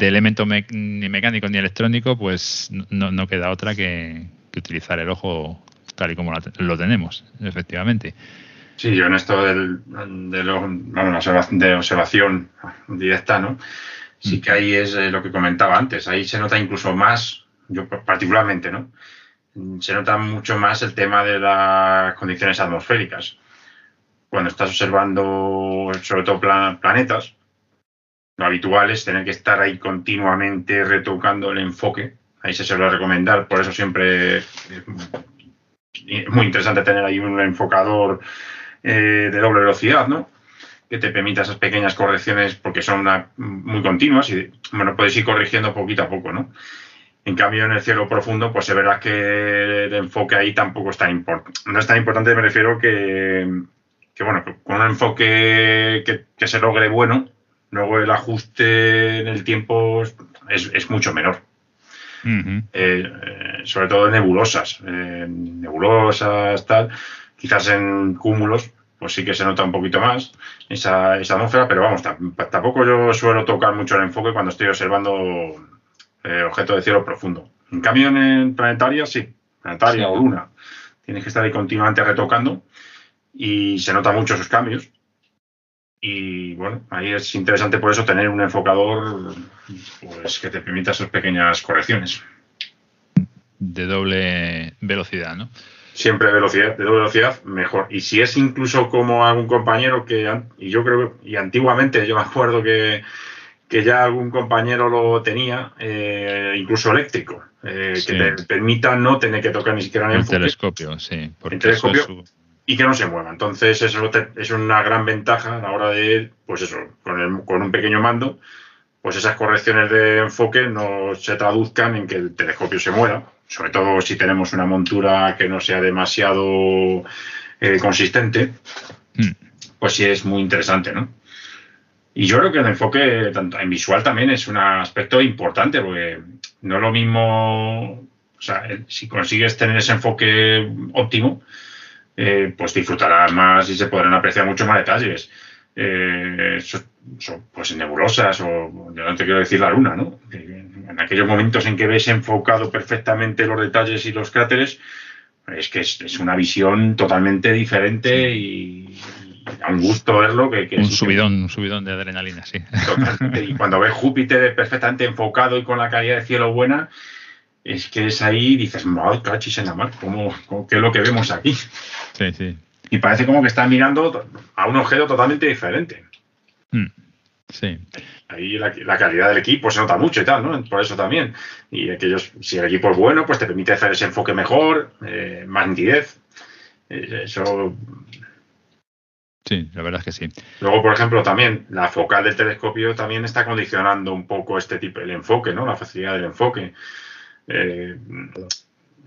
A: elemento ni mecánico ni electrónico, pues no, no queda otra que, utilizar el ojo tal y como lo tenemos, efectivamente.
C: Sí, yo en esto del, de, lo, de observación directa, ¿no? Sí mm. que ahí es eh, lo que comentaba antes, ahí se nota incluso más, yo particularmente, ¿no? Se nota mucho más el tema de las condiciones atmosféricas. Cuando estás observando, sobre todo planetas, lo habitual tener que estar ahí continuamente retocando el enfoque. Ahí se suele recomendar, por eso siempre es muy interesante tener ahí un enfocador eh, de doble velocidad, ¿no? Que te permita esas pequeñas correcciones porque son muy continuas y, bueno, puedes ir corrigiendo poquito a poco, ¿no? En cambio, en el cielo profundo, pues se verá que el enfoque ahí tampoco es tan importante. No es tan importante, me refiero que, bueno, con un enfoque que, se logre bueno, luego el ajuste en el tiempo es, mucho menor. Eh, eh, sobre todo en nebulosas, nebulosas, tal, Quizás en cúmulos, pues sí que se nota un poquito más esa, esa atmósfera, pero vamos, tampoco yo suelo tocar mucho el enfoque cuando estoy observando eh, objetos de cielo profundo. En cambio, en planetaria, sí, planetaria o luna, tienes que estar ahí continuamente retocando y se nota mucho esos cambios. Y bueno, ahí es interesante por eso tener un enfocador pues, que te permita esas pequeñas correcciones.
A: De doble velocidad, ¿no?
C: siempre velocidad, de doble velocidad, mejor. Y si es incluso como algún compañero que, y yo creo, y antiguamente yo me acuerdo que, que ya algún compañero lo tenía, eh, incluso eléctrico, eh, que te permita no tener que tocar ni siquiera
A: en el telescopio, sí.
C: El telescopio y que no se mueva. Entonces eso es una gran ventaja a la hora de, pues eso, con, con un pequeño mando, pues esas correcciones de enfoque no se traduzcan en que el telescopio se mueva sobre todo si tenemos una montura que no sea demasiado eh, consistente, hmm. pues sí es muy interesante, ¿no? Y yo creo que el enfoque tanto en visual también es un aspecto importante, porque no es lo mismo, o sea, si consigues tener ese enfoque óptimo, eh, pues disfrutarás más y se podrán apreciar mucho más detalles. Eh, pues nebulosas o, yo no te quiero decir la luna, ¿no? En aquellos momentos en que ves enfocado perfectamente los detalles y los cráteres, es que es, una visión totalmente diferente y, da un gusto verlo. Que,
A: un subidón, un subidón de adrenalina, sí.
C: Y cuando ves Júpiter perfectamente enfocado y con la calidad de cielo buena, es que es ahí y dices, madre cachis en la mar, ¿cómo, qué es lo que vemos aquí?
A: Sí, sí.
C: Y parece como que estás mirando a un objeto totalmente diferente.
A: Hmm. Sí.
C: Ahí la, calidad del equipo se nota mucho y tal, ¿no? Por eso también. Y aquellos, si el equipo es bueno, pues te permite hacer ese enfoque mejor, eh, más nitidez. Eh, eso.
A: Sí, la verdad es que sí.
C: Luego, por ejemplo, también la focal del telescopio también está condicionando un poco este tipo, el enfoque, ¿no? La facilidad del enfoque. Eh,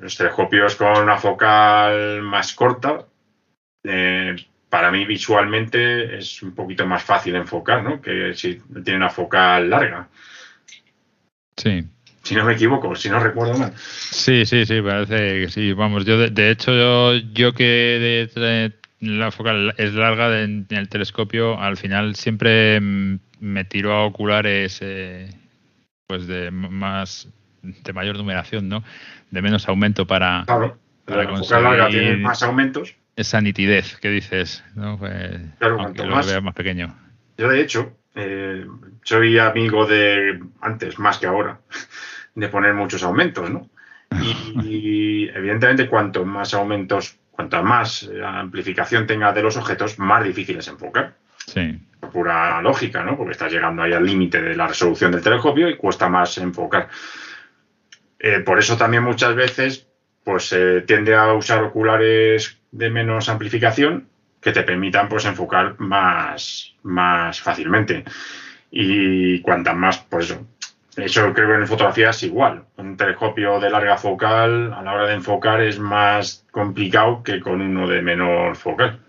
C: los telescopios con una focal más corta, eh, para mí visualmente es un poquito más fácil enfocar, ¿no? Que si tiene una focal larga.
A: Sí.
C: Si no me equivoco, si no recuerdo mal.
A: Sí, sí, sí, parece que sí. Vamos, yo de, hecho yo, yo que la focal es larga en, el telescopio, al final siempre me tiro a oculares eh, pues de más de mayor numeración, ¿no? De menos aumento para,
C: claro, para focal larga tiene más aumentos
A: esa nitidez que dices, ¿no? Pues,
C: claro, cuanto más,
A: más pequeño.
C: Yo, de hecho, eh, soy amigo de, antes más que ahora, de poner muchos aumentos, ¿no? Y, evidentemente, cuanto más aumentos, cuanta más eh, amplificación tenga de los objetos, más difícil es enfocar.
A: Sí.
C: Por pura lógica, ¿no? Porque estás llegando ahí al límite de la resolución del telescopio y cuesta más enfocar. Eh, por eso también muchas veces pues se tiende a usar oculares de menos amplificación que te permitan pues enfocar más, más fácilmente. Y cuantas más, pues eso. Eso creo que en fotografía es igual. Un telescopio de larga focal a la hora de enfocar es más complicado que con uno de menor focal.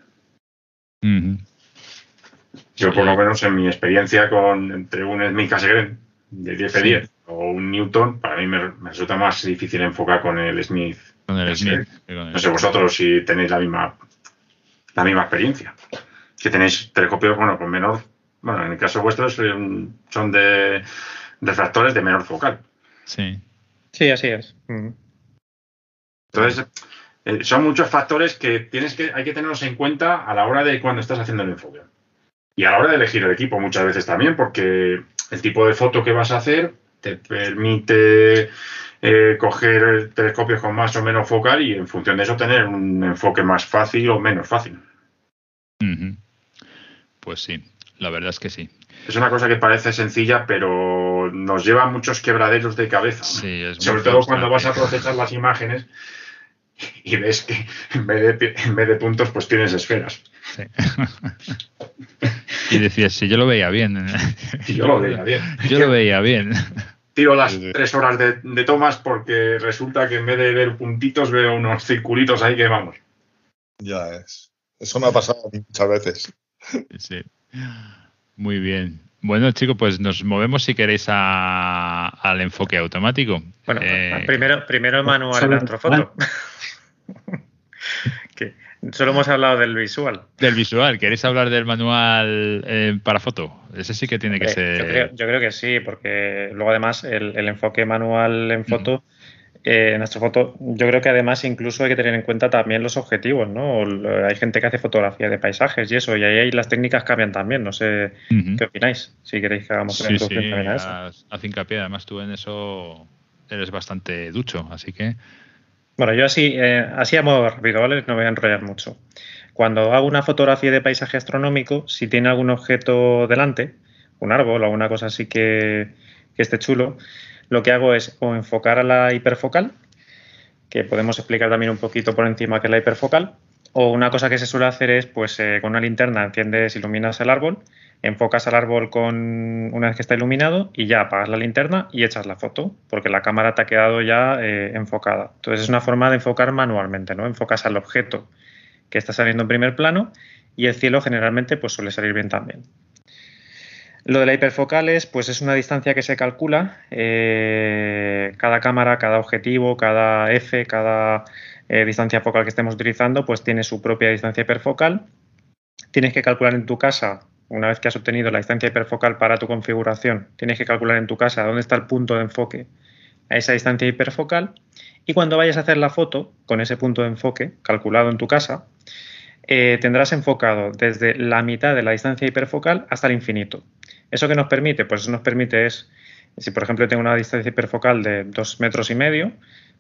C: Yo por lo menos en mi experiencia con entre un Smith Cassegrain de 10 o un Newton, para mí me, resulta más difícil enfocar con el Smith.
A: Con el Smith.
C: No sé vosotros si tenéis la misma la misma experiencia. Que tenéis telescopios, bueno, con menor, bueno, en el caso vuestro son de refractores de menor focal.
A: Sí.
E: Sí, así es.
C: Entonces, eh, son muchos factores que tienes que hay que tenerlos en cuenta a la hora de cuando estás haciendo el enfoque. Y a la hora de elegir el equipo muchas veces también, porque el tipo de foto que vas a hacer te permite eh, coger telescopios con más o menos focal y en función de eso tener un enfoque más fácil o menos fácil.
A: Pues sí, la verdad es que sí.
C: Es una cosa que parece sencilla, pero nos lleva muchos quebraderos de cabeza. Sobre todo cuando vas a procesar las imágenes y ves que en vez de, en vez de puntos, pues tienes esferas.
A: y decías, si yo lo veía bien.
C: yo lo veía bien.
A: Yo lo veía bien.
C: Tiro las tres horas de, de, tomas porque resulta que en vez de ver puntitos veo unos circulitos ahí que vamos.
D: Ya es. Eso me ha pasado muchas veces.
A: Sí. Muy bien. Bueno, chicos, pues nos movemos si queréis al enfoque automático.
E: Bueno, eh, primero, primero el manual de Astrofoto. que solo hemos hablado del visual.
A: Del visual. ¿Queréis hablar del manual eh, para foto? Ese sí que tiene que ser.
E: Yo creo, que sí, porque luego además el, enfoque manual en foto eh, en nuestra foto, yo creo que además incluso hay que tener en cuenta también los objetivos, ¿no? Hay gente que hace fotografía de paisajes y eso, y ahí las técnicas cambian también. No sé qué opináis, si queréis que hagamos
A: sí, sí, también a eso. Haz hincapié, además tú en eso eres bastante ducho, así que.
E: Bueno, yo así, eh, así a modo rápido, ¿vale? No voy a enrollar mucho. Cuando hago una fotografía de paisaje astronómico, si tiene algún objeto delante, un árbol o alguna cosa así que, que esté chulo, lo que hago es o enfocar a la hiperfocal, que podemos explicar también un poquito por encima qué es la hiperfocal, o una cosa que se suele hacer es, pues eh, con una linterna enciendes, iluminas el árbol, enfocas al árbol con una vez que está iluminado y ya apagas la linterna y echas la foto, porque la cámara te ha quedado ya eh, enfocada. Entonces es una forma de enfocar manualmente, ¿no? Enfocas al objeto que está saliendo en primer plano y el cielo generalmente pues suele salir bien también. Lo de la hiperfocal es, pues es una distancia que se calcula. Eh, cada cámara, cada objetivo, cada F, cada eh, distancia focal que estemos utilizando, pues tiene su propia distancia hiperfocal. Tienes que calcular en tu casa, una vez que has obtenido la distancia hiperfocal para tu configuración, tienes que calcular en tu casa dónde está el punto de enfoque a esa distancia hiperfocal. Y cuando vayas a hacer la foto con ese punto de enfoque calculado en tu casa, eh, tendrás enfocado desde la mitad de la distancia hiperfocal hasta el infinito. ¿Eso que nos permite? Pues eso nos permite es, si por ejemplo tengo una distancia hiperfocal de dos metros y medio,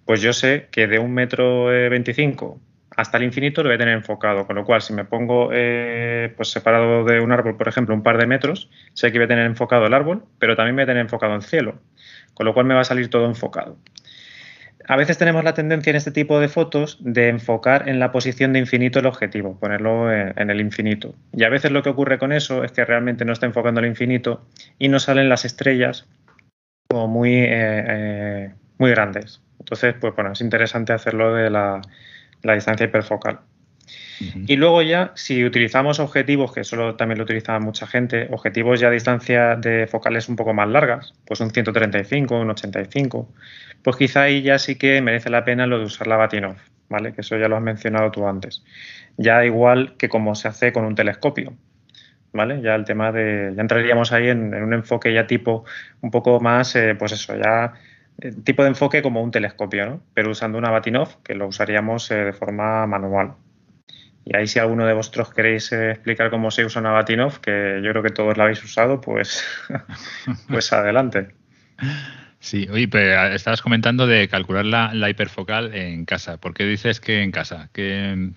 E: pues yo sé que de un metro veinticinco hasta el infinito lo voy a tener enfocado, con lo cual si me pongo eh, pues separado de un árbol, por ejemplo, un par de metros, sé que voy a tener enfocado el árbol, pero también voy a tener enfocado el cielo, con lo cual me va a salir todo enfocado a veces tenemos la tendencia en este tipo de fotos de enfocar en la posición de infinito el objetivo, ponerlo en, el infinito. Y a veces lo que ocurre con eso es que realmente no está enfocando el infinito y no salen las estrellas como muy, eh, eh, muy grandes. Entonces, pues bueno, es interesante hacerlo de la, distancia hiperfocal. Y luego ya, si utilizamos objetivos, que eso también lo utiliza mucha gente, objetivos ya a distancia de focales un poco más largas, pues un 135, un 85, pues quizá ahí ya sí que merece la pena lo de usar la Batinov, ¿vale? Que eso ya lo has mencionado tú antes. Ya igual que como se hace con un telescopio, ¿vale? Ya el tema de, ya entraríamos ahí en, un enfoque ya tipo un poco más, eh, pues eso, ya tipo de enfoque como un telescopio, ¿no? Pero usando una Batinov, que lo usaríamos eh, de forma manual. Y ahí si alguno de vosotros queréis explicar cómo se usa una Batinov, que yo creo que todos la habéis usado, pues, pues adelante.
A: Sí, oye, pero estabas comentando de calcular la, hiperfocal en casa. ¿Por qué dices que en casa? ¿Qué,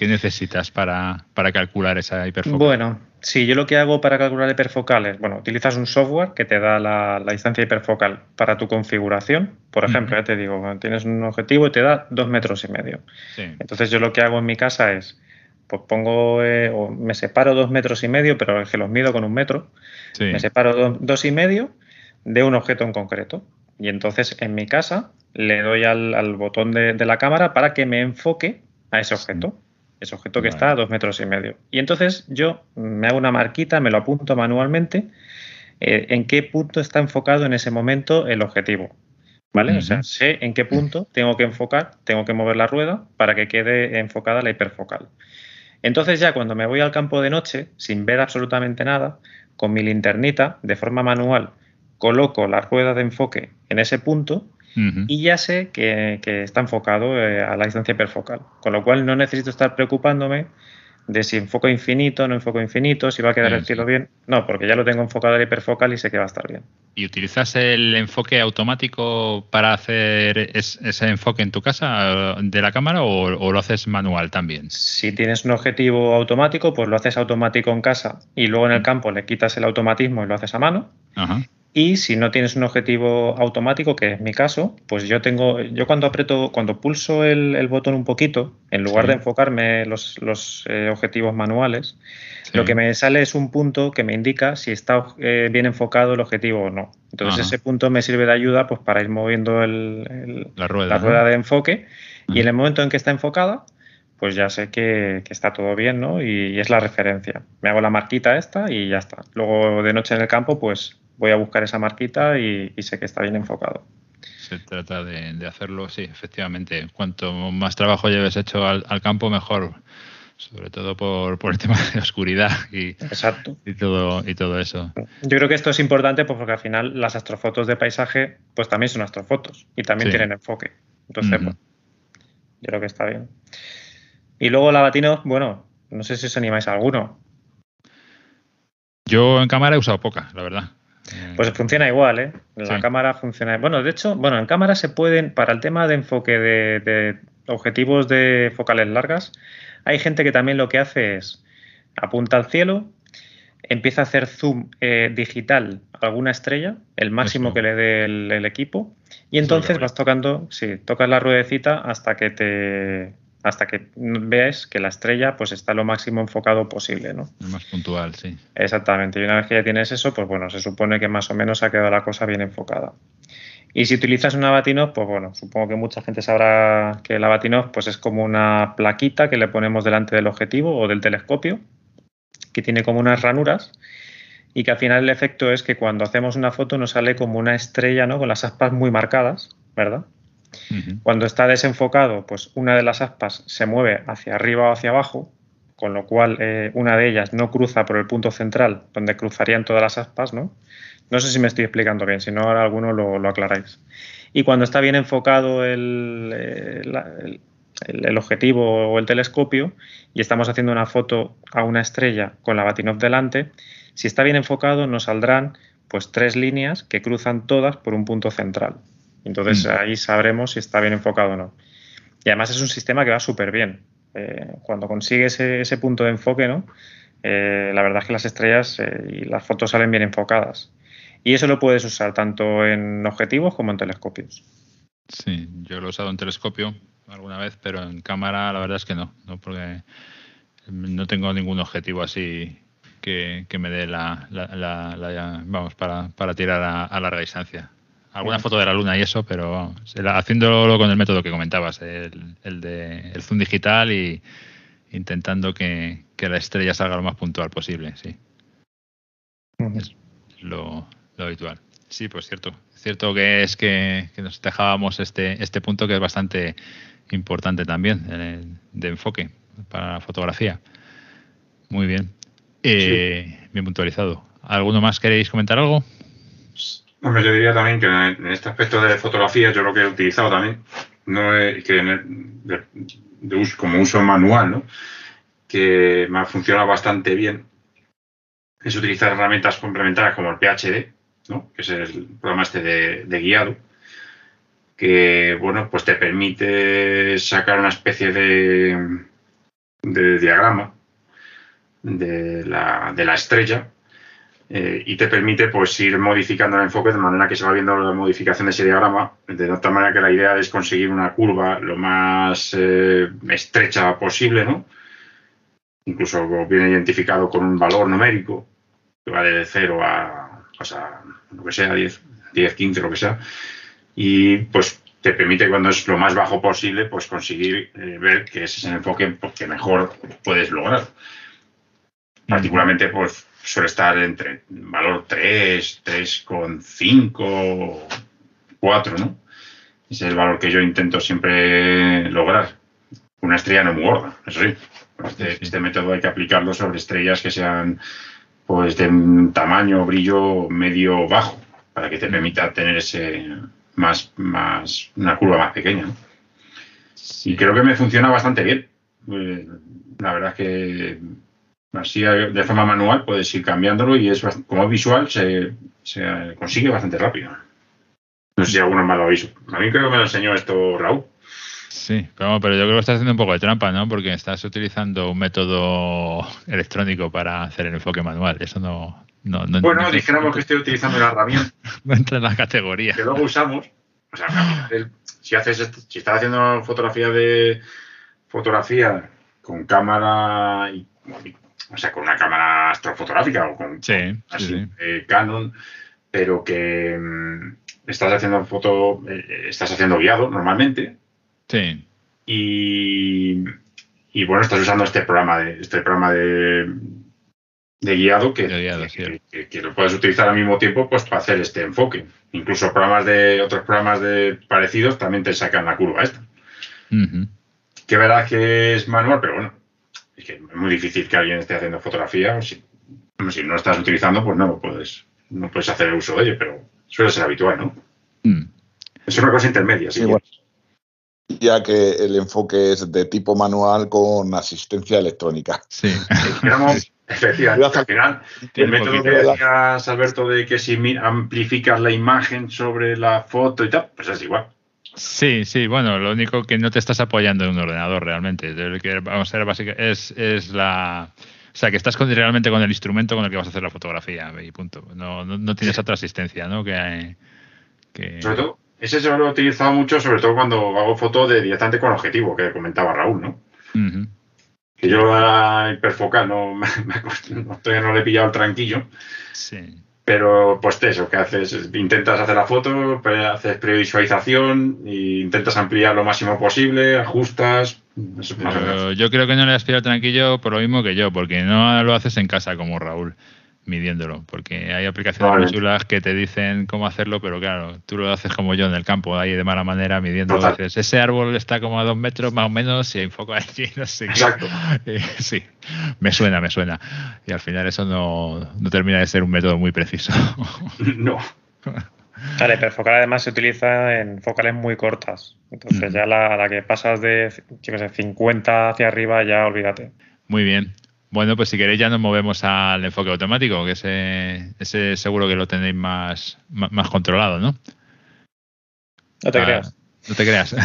A: necesitas para, calcular esa hiperfocal?
E: Bueno, sí, yo lo que hago para calcular hiperfocales, bueno, utilizas un software que te da la, distancia hiperfocal para tu configuración. Por ejemplo, ya te digo, tienes un objetivo y te da dos metros y medio. Entonces yo lo que hago en mi casa es, pues pongo, eh, o me separo dos metros y medio, pero es que los mido con un metro. Me separo dos y medio de un objeto en concreto. Y entonces en mi casa le doy al, botón de, la cámara para que me enfoque a ese objeto. Ese objeto que está a dos metros y medio. Y entonces yo me hago una marquita, me lo apunto manualmente eh, en qué punto está enfocado en ese momento el objetivo. ¿Vale? O sea, sé en qué punto tengo que enfocar, tengo que mover la rueda para que quede enfocada la hiperfocal. Entonces ya cuando me voy al campo de noche, sin ver absolutamente nada, con mi linternita, de forma manual, coloco la rueda de enfoque en ese punto y ya sé que, está enfocado eh, a la distancia hiperfocal, con lo cual no necesito estar preocupándome de si enfoco infinito, no enfoco infinito, si va a quedar el cielo bien. No, porque ya lo tengo enfocado a la hiperfocal y sé que va a estar bien.
A: ¿Y utilizas el enfoque automático para hacer ese enfoque en tu casa de la cámara o, lo haces manual también?
E: Si tienes un objetivo automático, pues lo haces automático en casa y luego en el campo le quitas el automatismo y lo haces a mano. Ajá. Y si no tienes un objetivo automático, que es mi caso, pues yo tengo, yo cuando aprieto, cuando pulso el, botón un poquito, en lugar de enfocarme los, los eh, objetivos manuales, lo que me sale es un punto que me indica si está eh, bien enfocado el objetivo o no. Entonces ese punto me sirve de ayuda pues para ir moviendo la rueda, de enfoque y en el momento en que está enfocada, pues ya sé que, está todo bien, ¿no? Y, y, es la referencia. Me hago la marquita esta y ya está. Luego de noche en el campo, pues voy a buscar esa marquita y, sé que está bien enfocado.
A: Se trata de, hacerlo, sí, efectivamente. Cuanto más trabajo lleves hecho al, campo, mejor. Sobre todo por, el tema de oscuridad y, y, todo, y todo eso.
E: Yo creo que esto es importante pues, porque al final las astrofotos de paisaje pues también son astrofotos y también tienen enfoque. Entonces, pues, yo creo que está bien. Y luego la Latino, bueno, no sé si os animáis a alguno.
A: Yo en cámara he usado poca, la verdad.
E: Pues funciona igual, ¿eh? La cámara funciona. Bueno, de hecho, bueno, en cámara se pueden, para el tema de enfoque de, objetivos de focales largas, hay gente que también lo que hace es apunta al cielo, empieza a hacer zoom eh, digital a alguna estrella, el máximo que le dé el, equipo, y entonces vas tocando, sí, tocas la ruedecita hasta que te hasta que veas que la estrella pues está lo máximo enfocado posible, ¿no?
A: más puntual, sí.
E: Exactamente. Y una vez que ya tienes eso, pues bueno, se supone que más o menos ha quedado la cosa bien enfocada. Y si utilizas una Batinov, pues bueno, supongo que mucha gente sabrá que la Batinov pues es como una plaquita que le ponemos delante del objetivo o del telescopio, que tiene como unas ranuras y que al final el efecto es que cuando hacemos una foto nos sale como una estrella, ¿no? Con las aspas muy marcadas, ¿verdad? Cuando está desenfocado, pues una de las aspas se mueve hacia arriba o hacia abajo, con lo cual eh, una de ellas no cruza por el punto central, donde cruzarían todas las aspas, ¿no? No sé si me estoy explicando bien, si no ahora alguno lo, aclaráis. Y cuando está bien enfocado el, eh, el, objetivo o el telescopio y estamos haciendo una foto a una estrella con la Batinov delante, si está bien enfocado nos saldrán pues tres líneas que cruzan todas por un punto central. Entonces mm. ahí sabremos si está bien enfocado o no. Y además es un sistema que va súper bien. Eh, cuando consigue ese, punto de enfoque, ¿no? Eh, la verdad es que las estrellas eh, y las fotos salen bien enfocadas. Y eso lo puedes usar tanto en objetivos como en telescopios.
A: Sí, yo lo he usado en telescopio alguna vez, pero en cámara la verdad es que no, no porque no tengo ningún objetivo así que, me dé la, vamos para, para tirar a larga distancia alguna foto de la luna y eso, pero haciéndolo con el método que comentabas, el, de el zoom digital y intentando que, la estrella salga lo más puntual posible, sí. Es lo, habitual. Sí, pues cierto. Cierto que es que, nos dejábamos este, este punto que es bastante importante también de enfoque para la fotografía. Muy bien. Eh, bien puntualizado. ¿Alguno más queréis comentar algo?
C: Hombre, yo diría también que en este aspecto de fotografía, yo lo que he utilizado también, no que de, uso, como uso manual, ¿no? que me ha funcionado bastante bien, es utilizar herramientas complementarias como el PHD, ¿no? que es el programa este de, guiado, que bueno, pues te permite sacar una especie de, de diagrama de la, de la estrella eh, y te permite pues ir modificando el enfoque de manera que se va viendo la modificación de ese diagrama, de tal manera que la idea es conseguir una curva lo más eh, estrecha posible, ¿no? Incluso viene identificado con un valor numérico que va de 0 a, pues lo que sea, 10, 10, 15, lo que sea. Y pues te permite cuando es lo más bajo posible, pues conseguir eh, ver que ese es el enfoque que mejor puedes lograr. Particularmente, pues suele estar entre valor 3, 3,5, 4, ¿no? Ese es el valor que yo intento siempre lograr. Una estrella no muy gorda, eso sí. Este, este, método hay que aplicarlo sobre estrellas que sean pues de un tamaño, brillo medio bajo, para que te permita tener ese más, más, una curva más pequeña. Y creo que me funciona bastante bien. Eh, la verdad es que así de forma manual puedes ir cambiándolo y es como visual se, se consigue bastante rápido. No sé si alguno más lo ha visto. A mí creo que me lo enseñó esto Raúl.
A: Sí, pero, yo creo que estás haciendo un poco de trampa, ¿no? Porque estás utilizando un método electrónico para hacer el enfoque manual. Eso no. no,
C: bueno, dijéramos que estoy utilizando la herramienta.
A: no entra en la categoría.
C: Que luego usamos. O sea, si haces si estás haciendo fotografía de fotografía con cámara o sea, con una cámara astrofotográfica o con, así, Canon, pero que mm, estás haciendo foto, eh, estás haciendo guiado normalmente,
A: Sí.
C: Y, bueno, estás usando este programa de, este programa de, guiado, que, que, lo puedes utilizar al mismo tiempo pues para hacer este enfoque. Incluso programas de otros programas de parecidos también te sacan la curva esta. Que verdad que es manual, pero bueno, es que es muy difícil que alguien esté haciendo fotografía. Si, si no lo estás utilizando, pues no lo puedes, no puedes hacer uso de ello, pero suele ser habitual, ¿no? Mm. Es una cosa intermedia, sí
D: ya que el enfoque es de tipo manual con asistencia electrónica.
A: Sí.
C: efectivamente, al final, el método que decías, Alberto, de que si amplificas la imagen sobre la foto y tal, pues es igual.
A: Sí, sí, bueno, lo único que no te estás apoyando en un ordenador realmente. vamos a ver, básicamente, es, es la. O sea, que estás realmente con el instrumento con el que vas a hacer la fotografía y punto. No, no, tienes otra asistencia, ¿no? Que,
C: que... Sobre todo, ese se lo he utilizado mucho, sobre todo cuando hago fotos de directamente con objetivo, que comentaba Raúl, ¿no? Que yo a hiperfocal no, me, no, no le he pillado el tranquillo.
A: Sí.
C: Pero pues eso, que haces, intentas hacer la foto, haces previsualización e intentas ampliar lo máximo posible, ajustas.
A: yo creo que no le has pillado el tranquillo por lo mismo que yo, porque no lo haces en casa como Raúl midiéndolo, porque hay aplicaciones muy chulas que te dicen cómo hacerlo, pero claro, tú lo haces como yo en el campo, ahí de mala manera midiéndolo. Dices, ese árbol está como a dos metros más o menos, y enfoco allí, no sé
C: Exacto.
A: sí, me suena, me suena. Y al final eso no, termina de ser un método muy preciso.
C: no.
E: Vale, pero focal además se utiliza en focales muy cortas. Entonces ya la, la, que pasas de yo sé, 50 hacia arriba, ya olvídate.
A: Muy bien. Bueno, pues si queréis ya nos movemos al enfoque automático, que ese, ese seguro que lo tenéis más, más, controlado, ¿no?
E: No te ah, creas.
A: No te creas.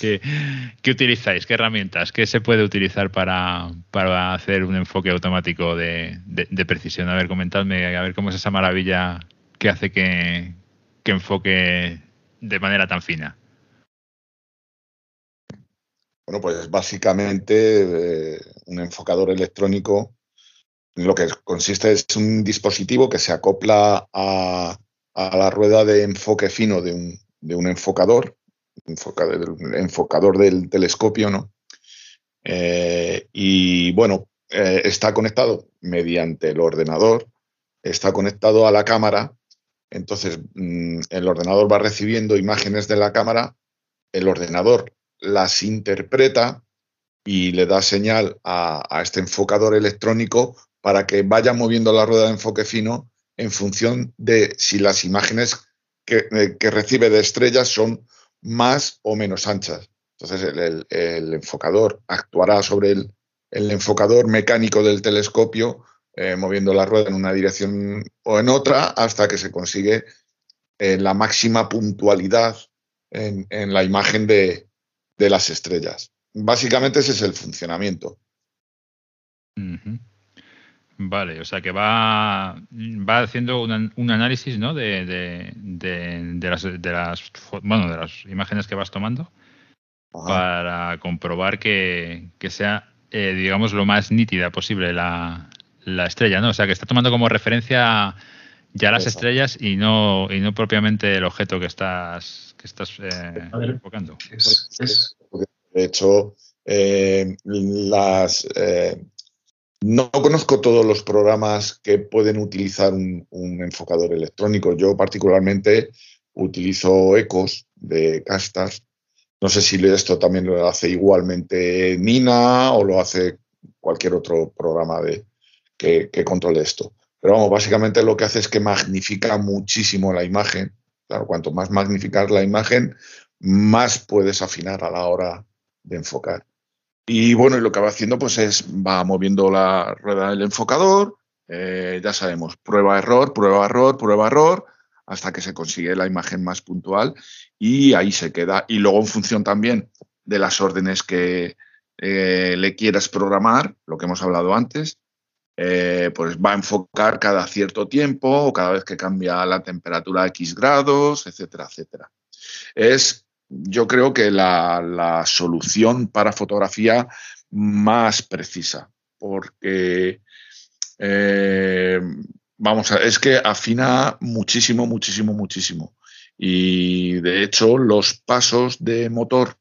A: ¿Qué, utilizáis? ¿Qué herramientas? ¿Qué se puede utilizar para, hacer un enfoque automático de, precisión? A ver, comentadme, a ver cómo es esa maravilla que hace que, que enfoque de manera tan fina.
D: Bueno, pues básicamente eh, un enfocador electrónico lo que consiste es un dispositivo que se acopla a, la rueda de enfoque fino de un, enfocador, enfocador del telescopio, ¿no? Eh, y bueno, eh, está conectado mediante el ordenador, está conectado a la cámara, entonces mm, el ordenador va recibiendo imágenes de la cámara, el ordenador las interpreta y le da señal a, este enfocador electrónico para que vaya moviendo la rueda de enfoque fino en función de si las imágenes que, eh, recibe de estrellas son más o menos anchas. Entonces el, enfocador actuará sobre el, enfocador mecánico del telescopio, eh, moviendo la rueda en una dirección o en otra hasta que se consigue eh, la máxima puntualidad en la imagen de, de las estrellas. Básicamente ese es el funcionamiento.
A: Vale, o sea que va, va haciendo un análisis ¿no? de, de, las, de, las, bueno, de las imágenes que vas tomando para comprobar que, sea, eh, digamos, lo más nítida posible la, la, estrella, ¿no? O sea que está tomando como referencia ya las estrellas y no, y no propiamente el objeto que estás que estás eh, enfocando.
D: De hecho, eh, las, eh, no conozco todos los programas que pueden utilizar un, enfocador electrónico. Yo particularmente utilizo Ecos de Castas. No sé si esto también lo hace igualmente Nina o lo hace cualquier otro programa de, que, que controle esto. Pero vamos, básicamente lo que hace es que magnifica muchísimo la imagen Claro, cuanto más magnificar la imagen, más puedes afinar a la hora de enfocar. Y bueno, lo que va haciendo pues es, va moviendo la rueda del enfocador, eh, ya sabemos, prueba, error, prueba, error, prueba, error, hasta que se consigue la imagen más puntual y ahí se queda. Y luego en función también de las órdenes que eh, le quieras programar, lo que hemos hablado antes, eh, pues va a enfocar cada cierto tiempo o cada vez que cambia la temperatura a X grados, etcétera, etcétera. Es yo creo que la, solución para fotografía más precisa, porque eh, vamos a, es que afina muchísimo, muchísimo, muchísimo. Y de hecho, los pasos de motor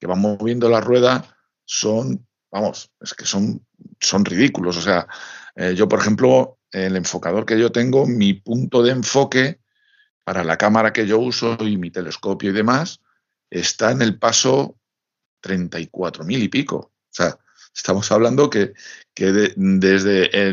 D: que van moviendo la rueda son, vamos, es que son, son ridículos. O sea, eh, yo, por ejemplo, el enfocador que yo tengo, mi punto de enfoque para la cámara que yo uso y mi telescopio y demás, está en el paso 34 mil y pico. O sea, estamos hablando que, desde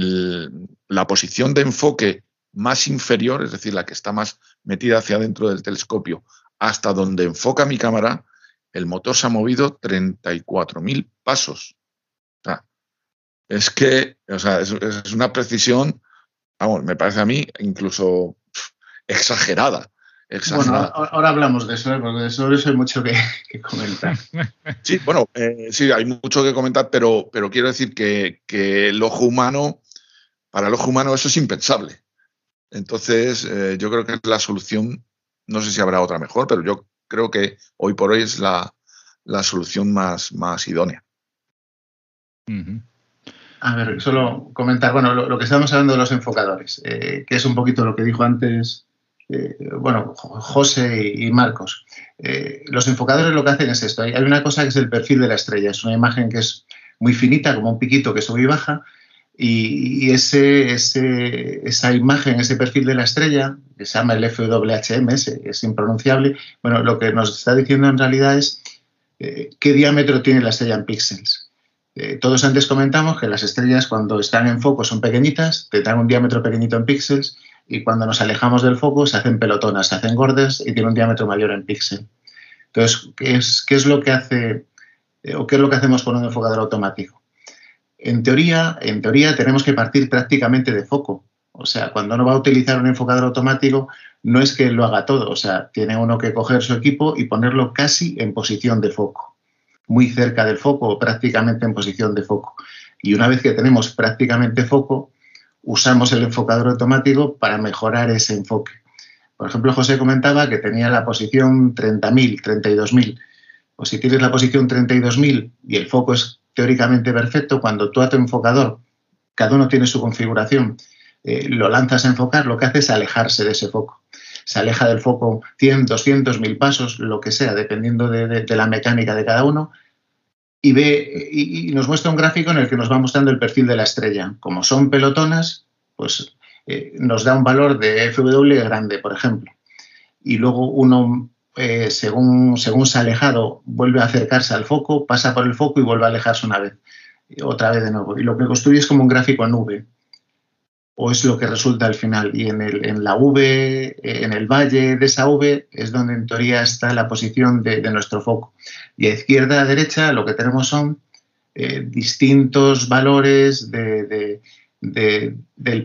D: la posición de enfoque más inferior, es decir, la que está más metida hacia adentro del telescopio, hasta donde enfoca mi cámara, el motor se ha movido 34.000 pasos. Es que, o sea, es, una precisión, vamos, me parece a mí incluso exagerada.
B: Bueno, ahora hablamos de eso, ¿eh? porque sobre eso hay mucho que, comentar.
D: Sí, bueno, eh, sí, hay mucho que comentar, pero, pero quiero decir que, el ojo humano, para el ojo humano eso es impensable. Entonces, eh, yo creo que la solución, no sé si habrá otra mejor, pero yo creo que hoy por hoy es la, solución más, más idónea.
B: A ver, solo comentar, bueno, lo, que estamos hablando de los enfocadores, que es un poquito lo que dijo antes eh, bueno, José y Marcos. Eh, los enfocadores lo que hacen es esto. Hay, una cosa que es el perfil de la estrella. Es una imagen que es muy finita, como un piquito que sube y baja. Y, ese, esa imagen, ese perfil de la estrella, que se llama el FWHM, es, impronunciable, bueno, lo que nos está diciendo en realidad es eh, qué diámetro tiene la estrella en píxeles. Todos antes comentamos que las estrellas cuando están en foco son pequeñitas, tendrán un diámetro pequeñito en píxeles, y cuando nos alejamos del foco se hacen pelotonas, se hacen gordas y tienen un diámetro mayor en píxel. Entonces, ¿qué es, qué es lo que hace eh, o qué es lo que hacemos con un enfocador automático? En teoría, en teoría tenemos que partir prácticamente de foco. O sea, cuando uno va a utilizar un enfocador automático, no es que lo haga todo. O sea, tiene uno que coger su equipo y ponerlo casi en posición de foco, muy cerca del foco o prácticamente en posición de foco. Y una vez que tenemos prácticamente foco, usamos el enfocador automático para mejorar ese enfoque. Por ejemplo, José comentaba que tenía la posición 30.000, 32.000. Pues si tienes la posición 32.000 y el foco es teóricamente perfecto, cuando tú a tu enfocador, cada uno tiene su configuración, eh, lo lanzas a enfocar, lo que hace es alejarse de ese foco. Se aleja del foco 100, 200, 1000 pasos, lo que sea, dependiendo de la mecánica de cada uno, y, ve, y, nos muestra un gráfico en el que nos va mostrando el perfil de la estrella. Como son pelotonas, pues eh, nos da un valor de FW grande, por ejemplo. Y luego uno, eh, según, según se ha alejado, vuelve a acercarse al foco, pasa por el foco y vuelve a alejarse una vez, otra vez de nuevo. Y lo que construye es como un gráfico en nube o es lo que resulta al final. Y en, en la V, en el valle de esa V, es donde en teoría está la posición de, nuestro foco. Y a izquierda a derecha lo que tenemos son eh, distintos valores del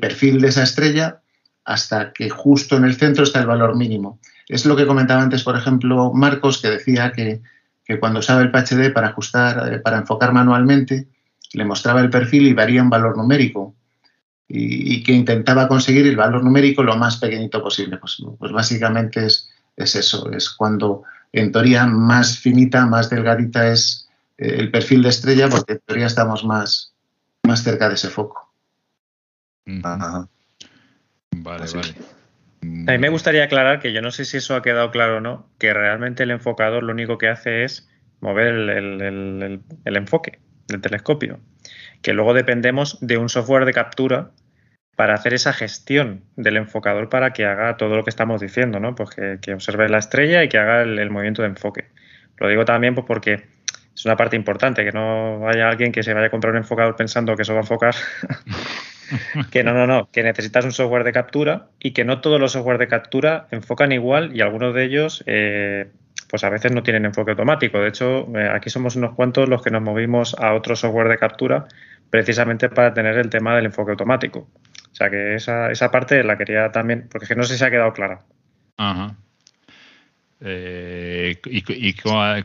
B: perfil de esa estrella hasta que justo en el centro está el valor mínimo. Es lo que comentaba antes, por ejemplo, Marcos, que decía que, cuando usaba el PHD para ajustar, eh, para enfocar manualmente, le mostraba el perfil y varía un valor numérico y, que intentaba conseguir el valor numérico lo más pequeñito posible. Pues, pues básicamente es, es, eso, es cuando en teoría más finita, más delgadita es eh, el perfil de estrella, porque en teoría estamos más, más cerca de ese foco.
A: Vale, vale.
E: A mí me gustaría aclarar que yo no sé si eso ha quedado claro o no, que realmente el enfocador lo único que hace es mover el enfoque del telescopio que luego dependemos de un software de captura para hacer esa gestión del enfocador para que haga todo lo que estamos diciendo, ¿no? Pues que, observe la estrella y que haga el, movimiento de enfoque. Lo digo también pues porque es una parte importante, que no haya alguien que se vaya a comprar un enfocador pensando que eso va a enfocar que no, no, no, que necesitas un software de captura y que no todos los software de captura enfocan igual y algunos de ellos eh, pues a veces no tienen enfoque automático. De hecho, eh, aquí somos unos cuantos los que nos movimos a otro software de captura precisamente para tener el tema del enfoque automático. O sea que esa, esa parte la quería también, porque es que no sé si ha quedado clara.
A: Ajá. Eh, ¿Y,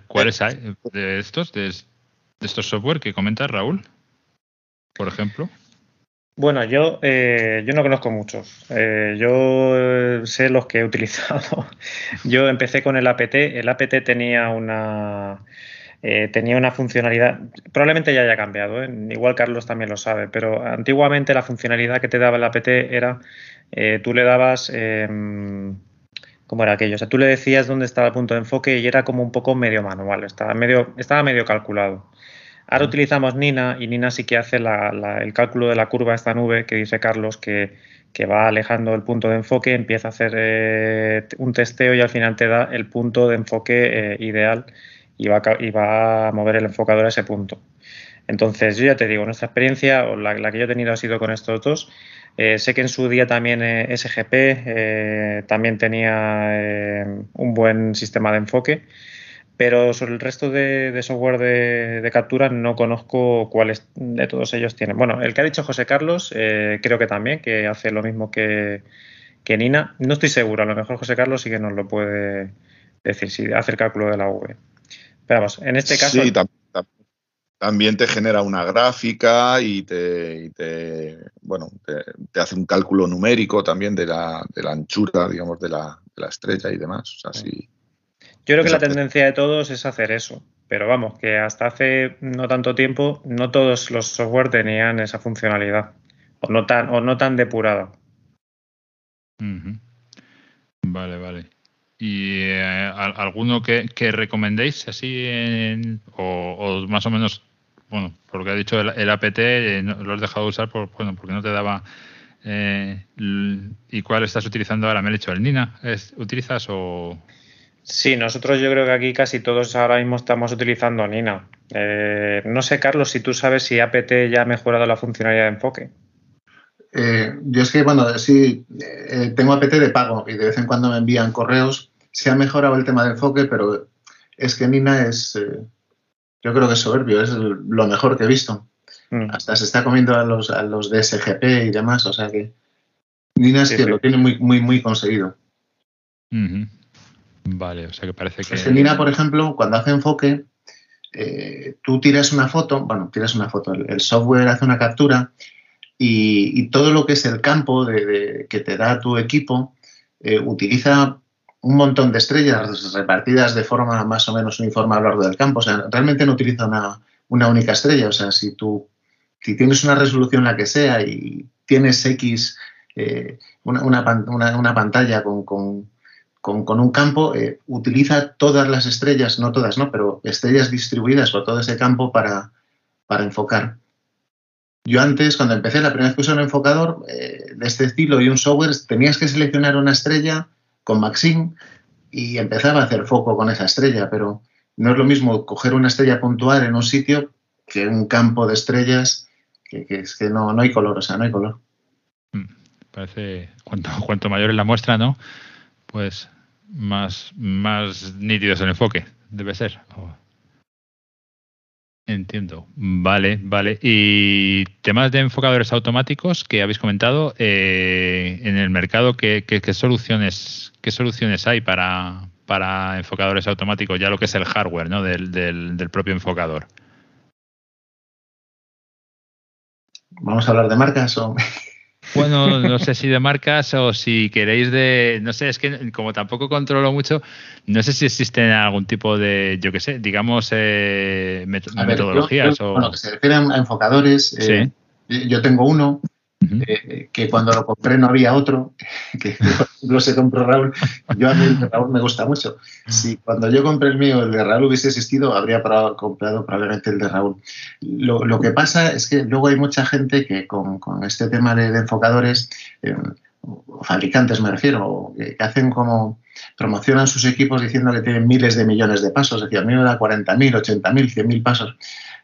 A: cuáles hay de estos, de, estos software que comenta Raúl? Por ejemplo.
E: Bueno, yo, eh, yo no conozco muchos. Eh, yo sé los que he utilizado. yo empecé con el APT. El APT tenía una, tenía una funcionalidad, probablemente ya haya cambiado, igual Carlos también lo sabe, pero antiguamente la funcionalidad que te daba el APT era, tú le dabas em, cómo era aquello. O sea, tú le decías dónde estaba el punto de enfoque y era como un poco medio manual, estaba medio, estaba medio calculado. Ahora utilizamos Nina y Nina sí que hace el cálculo de la curva esta nube que dice Carlos que, va alejando el punto de enfoque, empieza a hacer eh, un testeo y al final te da el punto de enfoque eh, ideal y va, a mover el enfocador a ese punto. Entonces, yo ya te digo, nuestra experiencia, o la, que yo he tenido ha sido con estos dos. Eh, sé que en su día también SGP también tenía un buen sistema de enfoque, pero sobre el resto de, software de, captura no conozco cuáles de todos ellos tienen. Bueno, el que ha dicho José Carlos creo que también, que hace lo mismo que, que, Nina. No estoy seguro, a lo mejor José Carlos sí que nos lo puede decir, si hace el cálculo de la V. Pero vamos, en este caso...
D: Sí, también te genera una gráfica y te, bueno, te, hace un cálculo numérico también de la, de la anchura, digamos, de la, estrella y demás. O sea,
E: Yo creo que la tendencia de todos es hacer eso, pero vamos, que hasta hace no tanto tiempo no todos los software tenían esa funcionalidad o no tan, o no tan depurada.
A: Vale, vale. ¿Y eh, alguno que, recomendéis así o, más o menos bueno, por lo que ha dicho el, APT, eh, lo has dejado de usar por, bueno, porque no te daba. Eh, ¿Y cuál estás utilizando ahora? Me he dicho el Nina. ¿Utilizas o.?
E: Sí, nosotros yo creo que aquí casi todos ahora mismo estamos utilizando Nina. Eh, no sé, Carlos, si tú sabes si APT ya ha mejorado la funcionalidad de enfoque.
B: yo es que, bueno, sí, tengo APT de pago y de vez en cuando me envían correos. Se ha mejorado el tema de enfoque, pero es que Nina es, yo creo que es soberbio, es lo mejor que he visto. Mm. Hasta se está comiendo a los, a los de SGP y demás, o sea que Nina es que lo tiene muy, muy, muy conseguido.
A: Vale, o sea que parece que...
B: Es que Nina, por ejemplo, cuando hace enfoque, eh, tú tiras una foto, bueno, tiras una foto, el, software hace una captura y, todo lo que es el campo de, que te da tu equipo eh, utiliza un montón de estrellas repartidas de forma más o menos uniforme a lo largo del campo. O sea, realmente no utiliza una, única estrella. O sea, si tú si tienes una resolución la que sea y tienes X, eh, una, pantalla con, un campo, eh, utiliza todas las estrellas, no todas, ¿no? Pero estrellas distribuidas por todo ese campo para, para enfocar. Yo antes, cuando empecé, la primera vez que usé un enfocador eh, de este estilo y un software, tenías que seleccionar una estrella con Maxim y empezaba a hacer foco con esa estrella, pero no es lo mismo coger una estrella puntual en un sitio que un campo de estrellas que, es que no, no hay color, o sea, no hay color.
A: Mm, parece, cuanto, cuanto mayor es la muestra, ¿no? Pues más, más nítido es el enfoque, debe ser. Entiendo. Vale, vale. Y temas de enfocadores automáticos que habéis comentado eh, en el mercado, ¿qué, soluciones, qué soluciones hay para, para enfocadores automáticos? Ya lo que es el hardware ¿no? del, del, del propio enfocador.
B: ¿Vamos a hablar de marcas o...?
A: Bueno, no sé si de marcas o si queréis de, no sé, es que como tampoco controlo mucho, no sé si existen algún tipo de, yo qué sé, digamos, eh, metodologías o...
B: Bueno, que se refieren a enfocadores. Eh, yo tengo uno eh, que cuando lo compré no había otro, que lo se compró Raúl. Yo a mí el de Raúl me gusta mucho. Si cuando yo compré el mío, el de Raúl hubiese existido, habría comprado probablemente el de Raúl. Lo, que pasa es que luego hay mucha gente que con, este tema de, enfocadores, eh, fabricantes me refiero, que hacen como promocionan sus equipos diciendo que tienen miles de millones de pasos, es decir, a mí me da 40.000, 80.000, 100.000 pasos.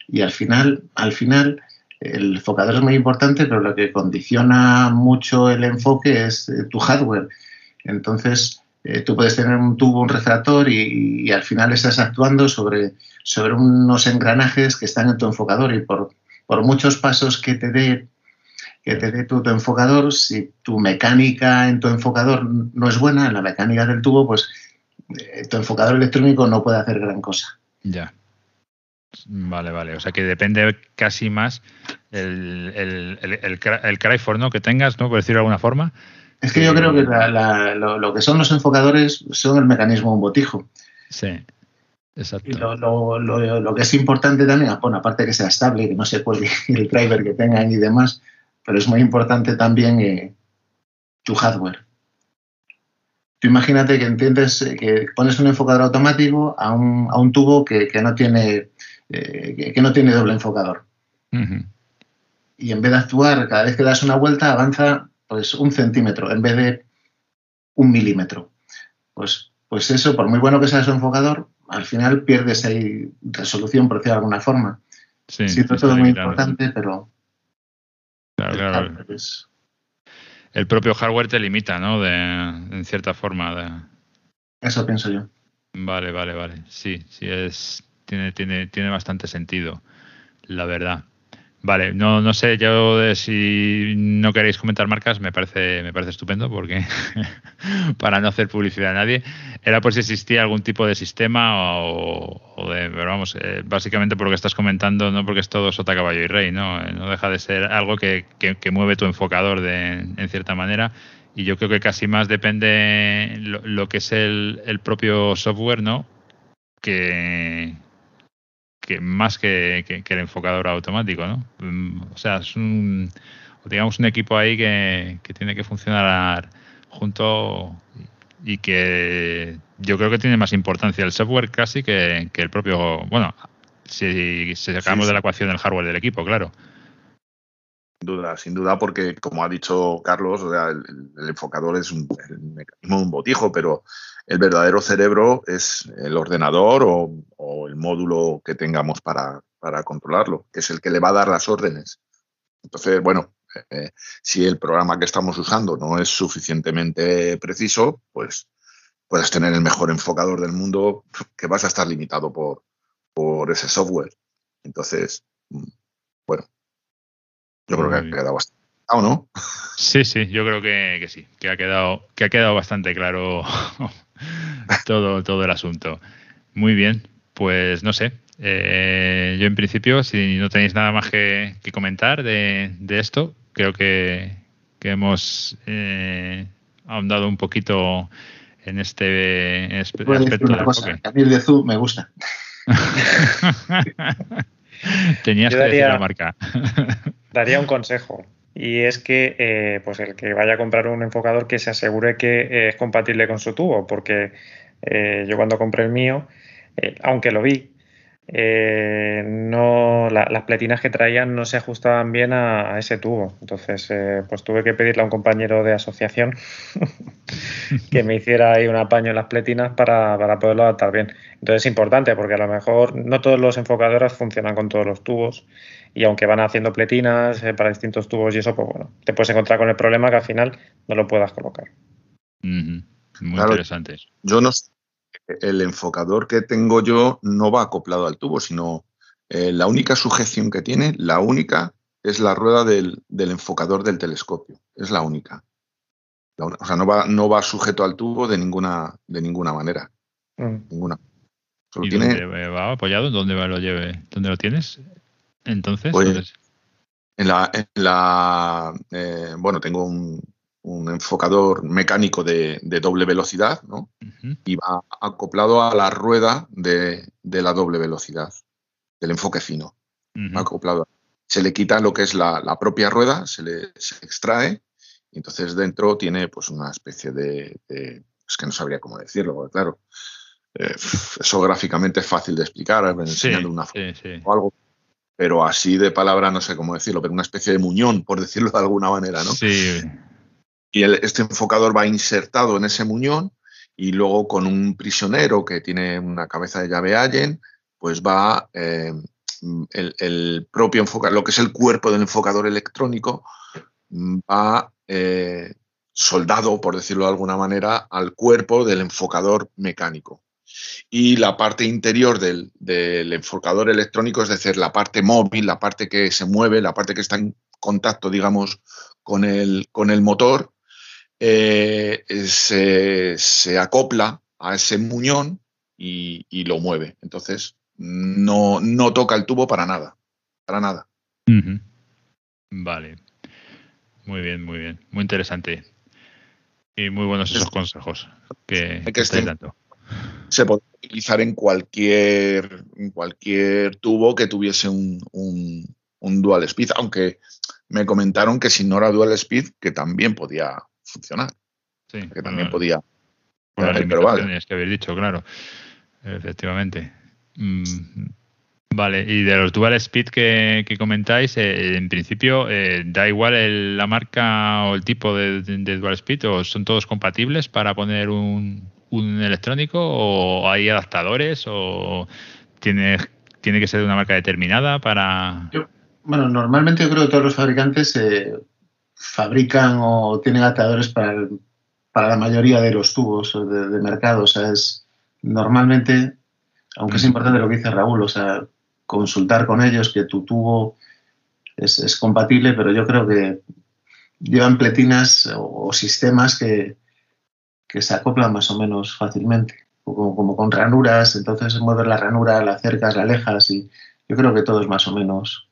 B: Y al final, al final el enfocador es muy importante, pero lo que condiciona mucho el enfoque es eh, tu hardware. Entonces, eh, tú puedes tener un tubo, un refractor y, al final estás actuando sobre, sobre unos engranajes que están en tu enfocador y por, por muchos pasos que te dé que te dé tu, enfocador, si tu mecánica en tu enfocador no es buena, en la mecánica del tubo, pues eh, tu enfocador electrónico no puede hacer gran cosa.
A: Ya. Vale, vale. O sea que depende casi más el, el, el, el, ¿no? que tengas, ¿no? Por decirlo de alguna forma,
B: es que yo creo que lo, que son los enfocadores son el mecanismo un botijo.
A: Sí, exacto.
B: Y lo, que es importante también, bueno, aparte que sea estable, que no se cuelgue el driver que tengan y demás, pero es muy importante también eh, tu hardware. Tú imagínate que entiendes eh, que pones un enfocador automático a un, a un tubo que, no tiene, eh, que, no tiene doble enfocador. Y en vez de actuar cada vez que das una vuelta, avanza pues un centímetro en vez de un milímetro. Pues, pues eso, por muy bueno que sea su enfocador, al final pierdes ahí resolución, por decirlo de alguna forma. Sí, sí todo muy importante, pero...
A: Claro, claro. El propio hardware te limita, ¿no? De, en cierta forma.
B: Eso pienso yo.
A: Vale, vale, vale. Sí, sí, es, tiene, tiene, tiene bastante sentido, la verdad. Vale, no, no sé, yo de si no queréis comentar marcas me parece, me parece estupendo porque para no hacer publicidad a nadie, era por si existía algún tipo de sistema o, de, pero vamos, eh, básicamente por lo que estás comentando, no porque es todo sota, caballo y rey, ¿no? Eh, no deja de ser algo que, que, mueve tu enfocador de, en cierta manera y yo creo que casi más depende lo, que es el, el propio software, ¿no? Que, que más que, el enfocador automático, ¿no? Mm, o sea, es un, digamos, un equipo ahí que, tiene que funcionar junto y que yo creo que tiene más importancia el software casi que, el propio, bueno, si, sacamos de la ecuación el hardware del equipo, claro.
D: Sin duda, sin duda, porque como ha dicho Carlos, el, enfocador es un, mecanismo un botijo, pero el verdadero cerebro es el ordenador o, el módulo que tengamos para, controlarlo, que es el que le va a dar las órdenes. Entonces, bueno, eh, si el programa que estamos usando no es suficientemente preciso, pues puedes tener el mejor enfocador del mundo que vas a estar limitado por, por ese software. Entonces, mm, bueno, yo creo que ha quedado bastante ¿o no?
A: Sí, sí, yo creo que, que, sí, que ha quedado, que ha quedado bastante claro todo, todo el asunto. Muy bien, pues no sé. Eh, yo en principio, si no tenéis nada más que, comentar de, esto, creo que, hemos eh, ahondado un poquito en este aspecto
B: de cosa, A mí el de Zoom me gusta.
A: Tenías que decir la marca.
E: daría un consejo. Y es que eh, pues el que vaya a comprar un enfocador que se asegure que es compatible con su tubo, porque eh, yo cuando compré el mío, eh, aunque lo vi, eh, no, las pletinas que traían no se ajustaban bien a, ese tubo. Entonces, pues tuve que pedirle a un compañero de asociación que me hiciera ahí un apaño en las pletinas para, para, poderlo adaptar bien. Entonces es importante porque a lo mejor no todos los enfocadores funcionan con todos los tubos y aunque van haciendo pletinas para distintos tubos y eso, pues bueno, te puedes encontrar con el problema que al final no lo puedas colocar.
A: Muy interesante.
D: Yo no el enfocador que tengo yo no va acoplado al tubo, sino eh, la única sujeción que tiene, la única, es la rueda del, enfocador del telescopio. Es la única. o sea, no va, no va sujeto al tubo de ninguna, de ninguna manera. Mm. Ninguna.
A: ¿Y dónde va apoyado? ¿Dónde lo lleve? ¿Dónde lo tienes? Entonces. Pues,
D: en la, en la eh, bueno, tengo un, un enfocador mecánico de, doble velocidad, ¿no? Y va acoplado a la rueda de, la doble velocidad, del enfoque fino. acoplado. Se le quita lo que es la, propia rueda, se le extrae, y entonces dentro tiene pues una especie de, es que no sabría cómo decirlo, porque claro, eh, eso gráficamente es fácil de explicar, enseñando una foto o algo, pero así de palabra no sé cómo decirlo, pero una especie de muñón, por decirlo de alguna manera, ¿no?
A: Sí
D: y este enfocador va insertado en ese muñón y luego con un prisionero que tiene una cabeza de llave Allen, pues va, eh, el, propio enfocador, lo que es el cuerpo del enfocador electrónico, va eh, soldado, por decirlo de alguna manera, al cuerpo del enfocador mecánico. Y la parte interior del, enfocador electrónico, es decir, la parte móvil, la parte que se mueve, la parte que está en contacto, digamos, con el, con el motor, eh, se, acopla a ese muñón y, lo mueve. Entonces, no, no, toca el tubo para nada. Para nada.
A: Vale. Muy bien, muy bien. Muy interesante. Y muy buenos esos consejos que,
D: que dando. Se puede utilizar en cualquier, en cualquier tubo que tuviese un, un, dual speed, aunque me comentaron que si no era dual speed, que también podía funcionar. Sí, que también podía.
A: Por las limitaciones que habéis dicho, claro. Efectivamente. Mm, vale, y de los dual speed que, comentáis, eh, en principio, eh, ¿da igual la marca o el tipo de, dual speed o son todos compatibles para poner un, electrónico o hay adaptadores o tiene, tiene que ser de una marca determinada para...
B: bueno, normalmente yo creo que todos los fabricantes eh, fabrican o tienen adaptadores para, para la mayoría de los tubos de, de mercado. O sea, es normalmente, aunque es importante lo que dice Raúl, o sea, consultar con ellos que tu tubo es, compatible, pero yo creo que llevan pletinas o, sistemas que, se acoplan más o menos fácilmente, como, como, con ranuras, entonces mueves la ranura, la acercas, la alejas y yo creo que todos más o menos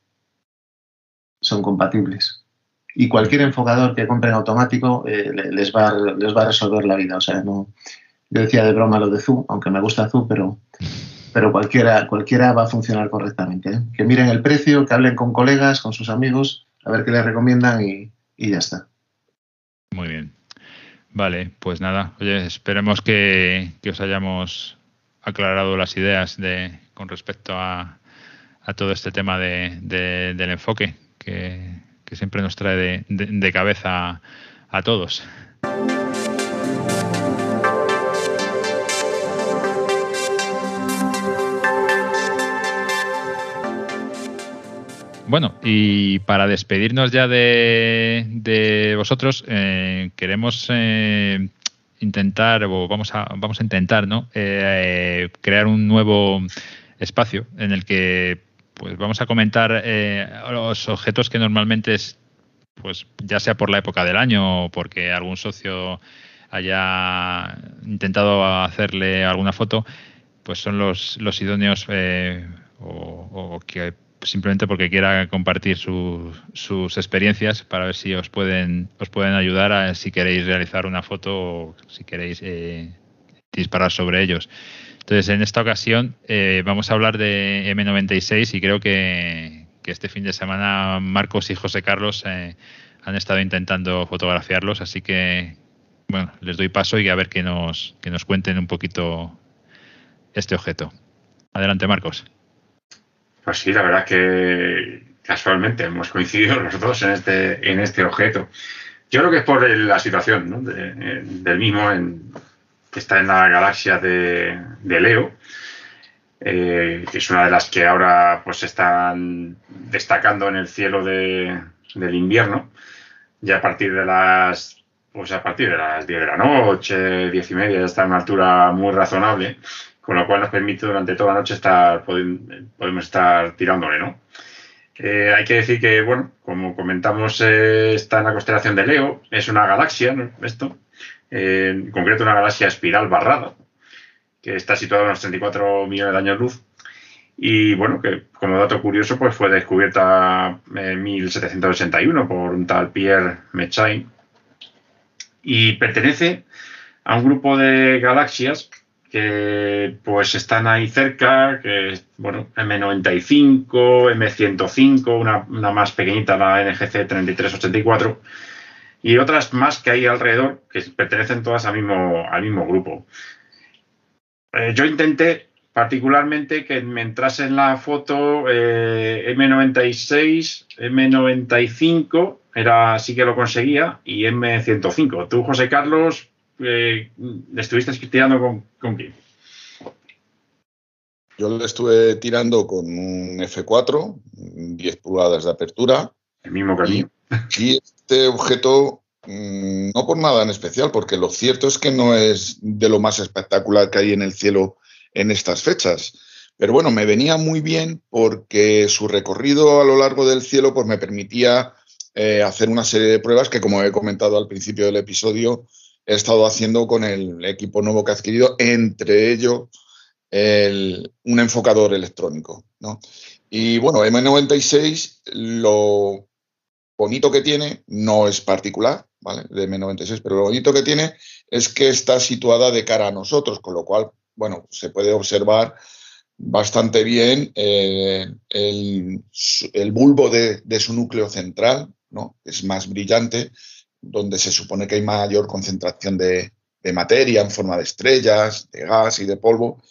B: son compatibles y cualquier enfocador que compren automático eh, les, va, les va a resolver la vida. O sea, no, yo decía de broma lo de Zoom, aunque me gusta Zoom, pero, pero cualquiera, cualquiera va a funcionar correctamente. ¿eh? Que miren el precio, que hablen con colegas, con sus amigos, a ver qué les recomiendan y, ya está.
A: Muy bien. Vale, pues nada, oye, esperemos que, os hayamos aclarado las ideas de, con respecto a, todo este tema de, del enfoque, que, que siempre nos trae de, cabeza a todos. Bueno, y para despedirnos ya de, vosotros, eh, queremos eh, intentar, o vamos a, vamos a intentar, ¿no? Eh, crear un nuevo espacio en el que pues vamos a comentar eh, los objetos que normalmente es, pues ya sea por la época del año o porque algún socio haya intentado hacerle alguna foto, pues son los, los idóneos eh, o, que simplemente porque quiera compartir sus experiencias para ver si os pueden os pueden ayudar a, si queréis realizar una foto o si queréis eh, disparar sobre ellos. Entonces, en esta ocasión eh, vamos a hablar de M96 y creo que, este fin de semana Marcos y José Carlos eh, han estado intentando fotografiarlos, así que, bueno, les doy paso y a ver que nos, que nos cuenten un poquito este objeto. Adelante, Marcos.
C: Pues sí, la verdad que casualmente hemos coincidido los dos en este, en este objeto. Yo creo que es por la situación del mismo en, que está en la galaxia de, Leo, eh, que es una de las que ahora pues están destacando en el cielo del invierno, ya a partir de las pues a partir de las 10 de la noche, 10 y media, ya está a una altura muy razonable, con lo cual nos permite durante toda la noche estar, podemos estar tirándole, ¿no? Eh, hay que decir que, bueno, como comentamos, eh, está en la constelación de Leo, es una galaxia, ¿no? Esto, en concreto una galaxia espiral barrada, que está situada a unos 34 millones de años luz. Y bueno, que como dato curioso, pues fue descubierta en 1781 por un tal Pierre Mechain y pertenece a un grupo de galaxias que pues están ahí cerca, que bueno, M95, M105, una, una más pequeñita, la NGC 3384, y otras más que hay alrededor que pertenecen todas al mismo, al mismo grupo. Eh, yo intenté particularmente que me entrase en la foto eh, M96, M95, era, sí que lo conseguía, y M105. Tú, José Carlos, eh, estuviste tirando con, con quién?
D: Yo le estuve tirando con un F4, 10 pulgadas de apertura.
C: El mismo que
D: y, y este objeto, mmm, no por nada en especial, porque lo cierto es que no es de lo más espectacular que hay en el cielo en estas fechas. Pero bueno, me venía muy bien porque su recorrido a lo largo del cielo pues me permitía eh, hacer una serie de pruebas que, como he comentado al principio del episodio, he estado haciendo con el equipo nuevo que he adquirido, entre ellos el, un enfocador electrónico. Y bueno, M96, lo bonito que tiene, no es particular, ¿vale? De M96, pero lo bonito que tiene es que está situada de cara a nosotros, con lo cual, bueno, se puede observar bastante bien eh, el, bulbo de, su núcleo central, ¿no? Es más brillante, donde se supone que hay mayor concentración de, materia en forma de estrellas, de gas y de polvo.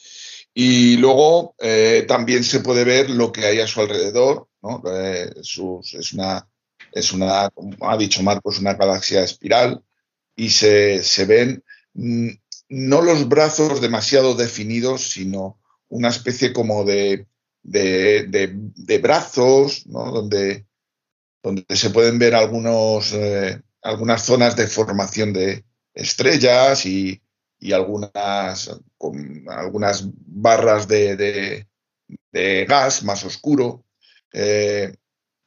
D: Y luego eh, también se puede ver lo que hay a su alrededor, ¿no? Eh, es una, como ha dicho Marcos, una galaxia espiral y se, se ven mmm, no los brazos demasiado definidos, sino una especie como de, de brazos, ¿no? donde, donde se pueden ver algunos, eh, algunas zonas de formación de estrellas y, y algunas, con algunas barras de, gas más oscuro. Eh,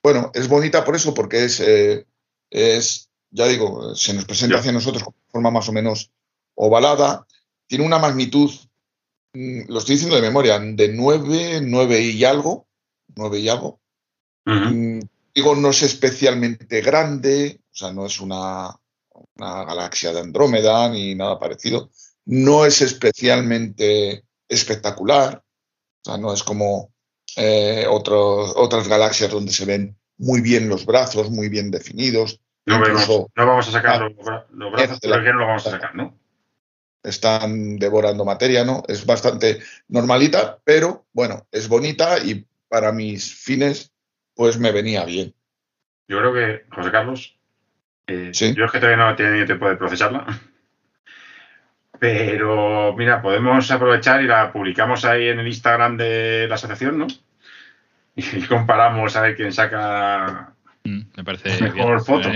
D: bueno, es bonita por eso, porque es, eh, es, ya digo, se nos presenta hacia nosotros de forma más o menos ovalada, tiene una magnitud lo estoy diciendo de memoria, de 9, 9 y algo, 9 y algo. Uh -huh. Digo, no es especialmente grande, o sea, no es una, una, galaxia de Andrómeda ni nada parecido. No es especialmente espectacular, o sea, no es como eh, otras galaxias donde se ven muy bien los brazos, muy bien definidos.
C: No, Incluso, no vamos a sacar los, los brazos, pero no lo vamos a sacar, ¿no?
D: están devorando materia, ¿no? Es bastante normalita, pero bueno, es bonita y para mis fines, pues me venía bien.
C: Yo creo que, José Carlos, eh, ¿Sí? yo es que todavía no he tenido tiempo de procesarla, pero mira, podemos aprovechar y la publicamos ahí en el Instagram de la asociación, ¿no? Y comparamos a ver quién saca
A: mm, me parece
C: mejor
A: bien.
C: foto.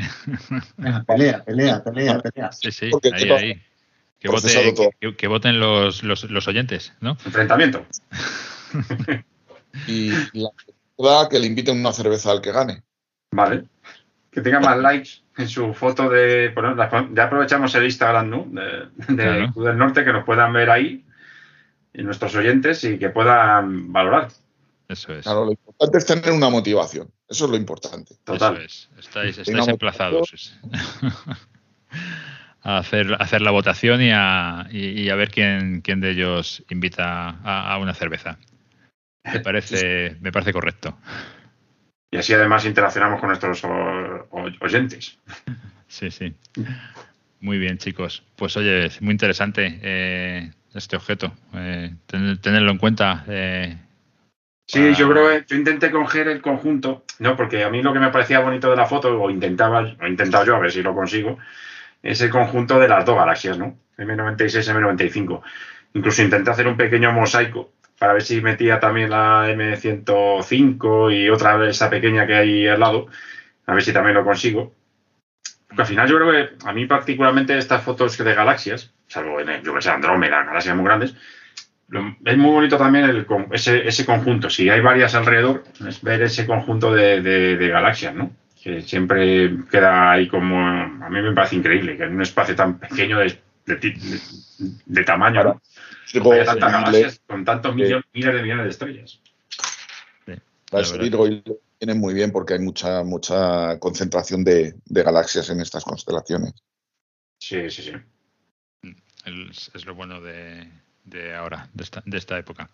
B: Pelea, pelea, pelea, pelea.
A: Sí, sí, Porque ahí, ahí. Que, vote, que, que, voten los, los, los, oyentes, ¿no?
C: Enfrentamiento.
D: y la verdad que le inviten una cerveza al que gane.
C: Vale. Que tenga más likes en su foto de. Bueno, ya aprovechamos el Instagram, ¿no? De, de claro. del Norte, que nos puedan ver ahí, y nuestros oyentes, y que puedan valorar.
A: Eso es.
D: Claro, lo importante es tener una motivación. Eso es lo importante.
C: Total.
A: Eso es. Estáis, estáis emplazados. a hacer, a hacer la votación y a, y, y a ver quién, quién, de ellos invita a, a, una cerveza. Me parece, me parece correcto.
C: Y así además interaccionamos con nuestros oyentes.
A: Sí, sí. Muy bien, chicos. Pues oye, es muy interesante eh, este objeto. Eh, ten, tenerlo en cuenta. Eh,
C: Sí, para... yo creo que yo intenté coger el conjunto, no, porque a mí lo que me parecía bonito de la foto, o intentaba, o intentado yo a ver si lo consigo, es el conjunto de las dos galaxias, ¿no? M96, M95. Incluso intenté hacer un pequeño mosaico para ver si metía también la M105 y otra esa pequeña que hay al lado, a ver si también lo consigo. Porque al final yo creo que a mí particularmente estas fotos de galaxias, salvo en, yo que sé, Andrómeda, galaxias muy grandes, es muy bonito también el, ese, ese, conjunto. Si hay varias alrededor, es ver ese conjunto de, de, de galaxias, ¿no? que siempre queda ahí como a mí me parece increíble que en un espacio tan pequeño de, de, de, de tamaño. ¿no? haya tantas galaxias con tantos millones, miles de millones de estrellas
D: sí, para subir tienen muy bien porque hay mucha mucha concentración de, galaxias en estas constelaciones.
C: Sí sí sí.
A: Es, es lo bueno de, ahora de esta, de esta época.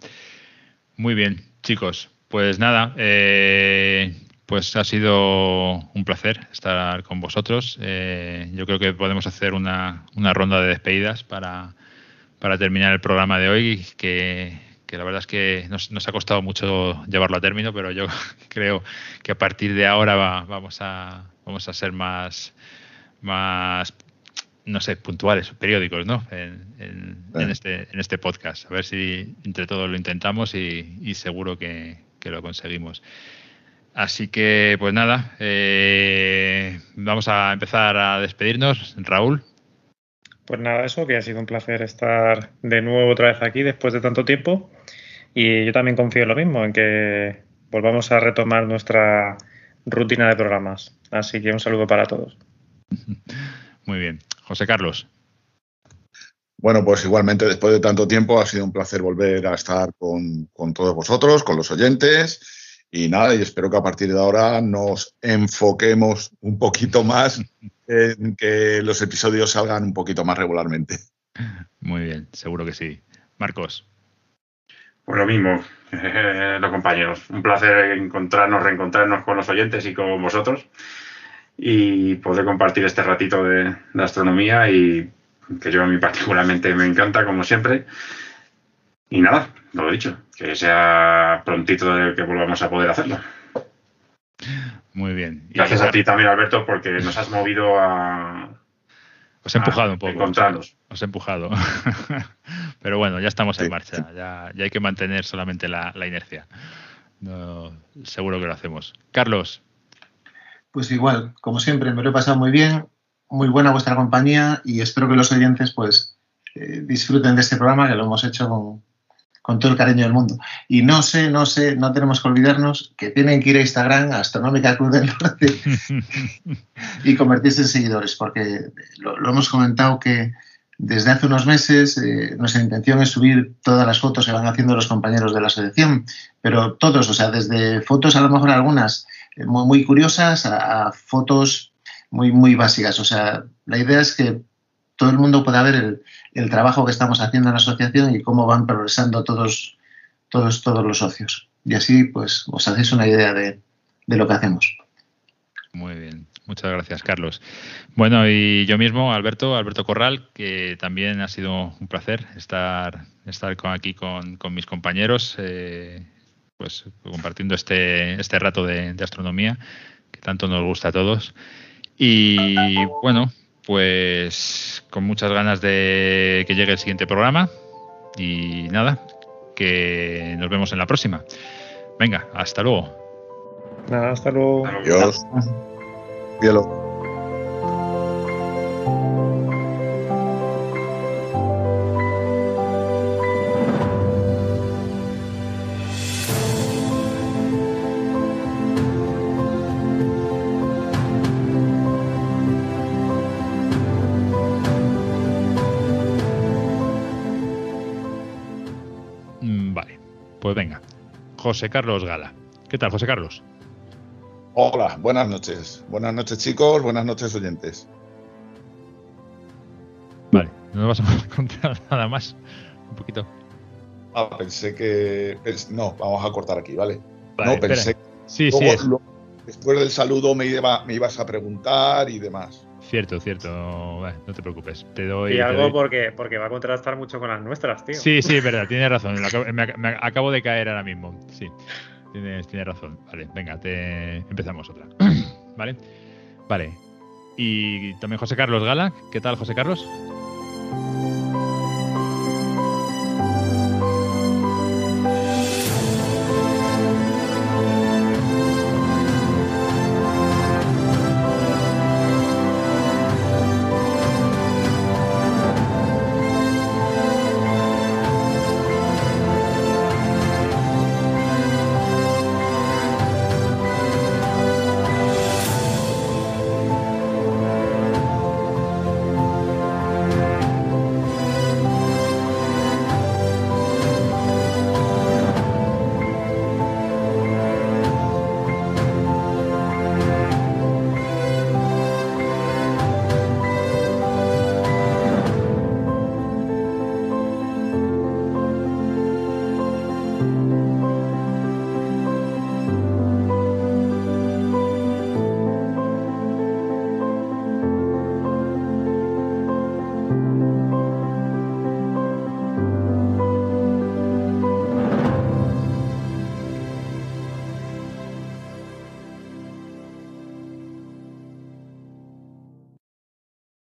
A: Muy bien chicos. Pues nada eh, pues ha sido un placer estar con vosotros. Eh, yo creo que podemos hacer una, una ronda de despedidas para, para, terminar el programa de hoy, que, que la verdad es que nos, nos, ha costado mucho llevarlo a término, pero yo creo que a partir de ahora va, vamos, a, vamos a ser más, más no sé, puntuales, periódicos, ¿no? En, este, en este podcast. A ver si entre todos lo intentamos y, seguro que, lo conseguimos. Así que, pues nada, eh, vamos a empezar a despedirnos. Raúl.
E: Pues nada, eso, que ha sido un placer estar de nuevo otra vez aquí después de tanto tiempo. Y yo también confío en lo mismo, en que volvamos a retomar nuestra rutina de programas. Así que un saludo para todos.
A: Muy bien. José Carlos.
D: Bueno, pues igualmente después de tanto tiempo ha sido un placer volver a estar con, todos vosotros, con los oyentes. Y nada, y espero que a partir de ahora nos enfoquemos un poquito más en que los episodios salgan un poquito más regularmente.
A: Muy bien, seguro que sí. Marcos.
C: Pues lo mismo, los compañeros. Un placer encontrarnos, reencontrarnos con los oyentes y con vosotros y poder compartir este ratito de, astronomía y que yo a mí particularmente me encanta, como siempre. Y nada, lo he dicho, que sea prontito de que volvamos a poder hacerlo.
A: Muy bien.
C: Gracias a ti también, Alberto, porque nos has movido a...
A: Os he empujado un poco.
C: Encontrarnos.
A: Os he empujado. Pero bueno, ya estamos en marcha. Ya, hay que mantener solamente la, inercia. seguro que lo hacemos. Carlos,
B: pues igual, como siempre, me lo he pasado muy bien, muy buena vuestra compañía y espero que los oyentes pues eh, disfruten de este programa que lo hemos hecho con, todo el cariño del mundo. Y no sé, no sé, no tenemos que olvidarnos que tienen que ir a Instagram, Astronómica Cruz del Norte, y convertirse en seguidores, porque lo, hemos comentado que desde hace unos meses eh, nuestra intención es subir todas las fotos que van haciendo los compañeros de la selección, pero todos, o sea, desde fotos a lo mejor algunas muy, curiosas a, fotos muy, muy básicas. O sea, la idea es que todo el mundo pueda ver el, trabajo que estamos haciendo en la asociación y cómo van progresando todos, todos, todos los socios. Y así, pues, os hacéis una idea de, lo que hacemos.
A: Muy bien, muchas gracias, Carlos. Bueno, y yo mismo, Alberto, Alberto Corral, que también ha sido un placer estar, estar aquí con, mis compañeros. Eh, pues compartiendo este, este rato de, astronomía que tanto nos gusta a todos. Y bueno, pues con muchas ganas de que llegue el siguiente programa. Y nada, que nos vemos en la próxima. Venga, hasta luego.
E: Nada, hasta luego.
D: Adiós.
A: Pues José Carlos Gala. ¿Qué tal, José Carlos?
D: Hola, buenas noches. Buenas noches, chicos. Buenas noches, oyentes.
A: Vale, no vas a contar nada más. Un poquito.
D: Ah, pensé que. no, vamos a cortar aquí, ¿vale? no, pensé.
A: Sí, sí.
D: después del saludo me, me ibas a preguntar y demás.
A: Cierto, cierto. no te preocupes. Te doy.
E: Y algo Porque, porque va a contrastar mucho con las nuestras, tío.
A: Sí, sí, es verdad, tienes razón. Me, acabo de caer ahora mismo. Sí, tienes, tienes razón. Vale, venga, te empezamos otra. vale, vale. Y también José Carlos Gala. ¿Qué tal, José Carlos?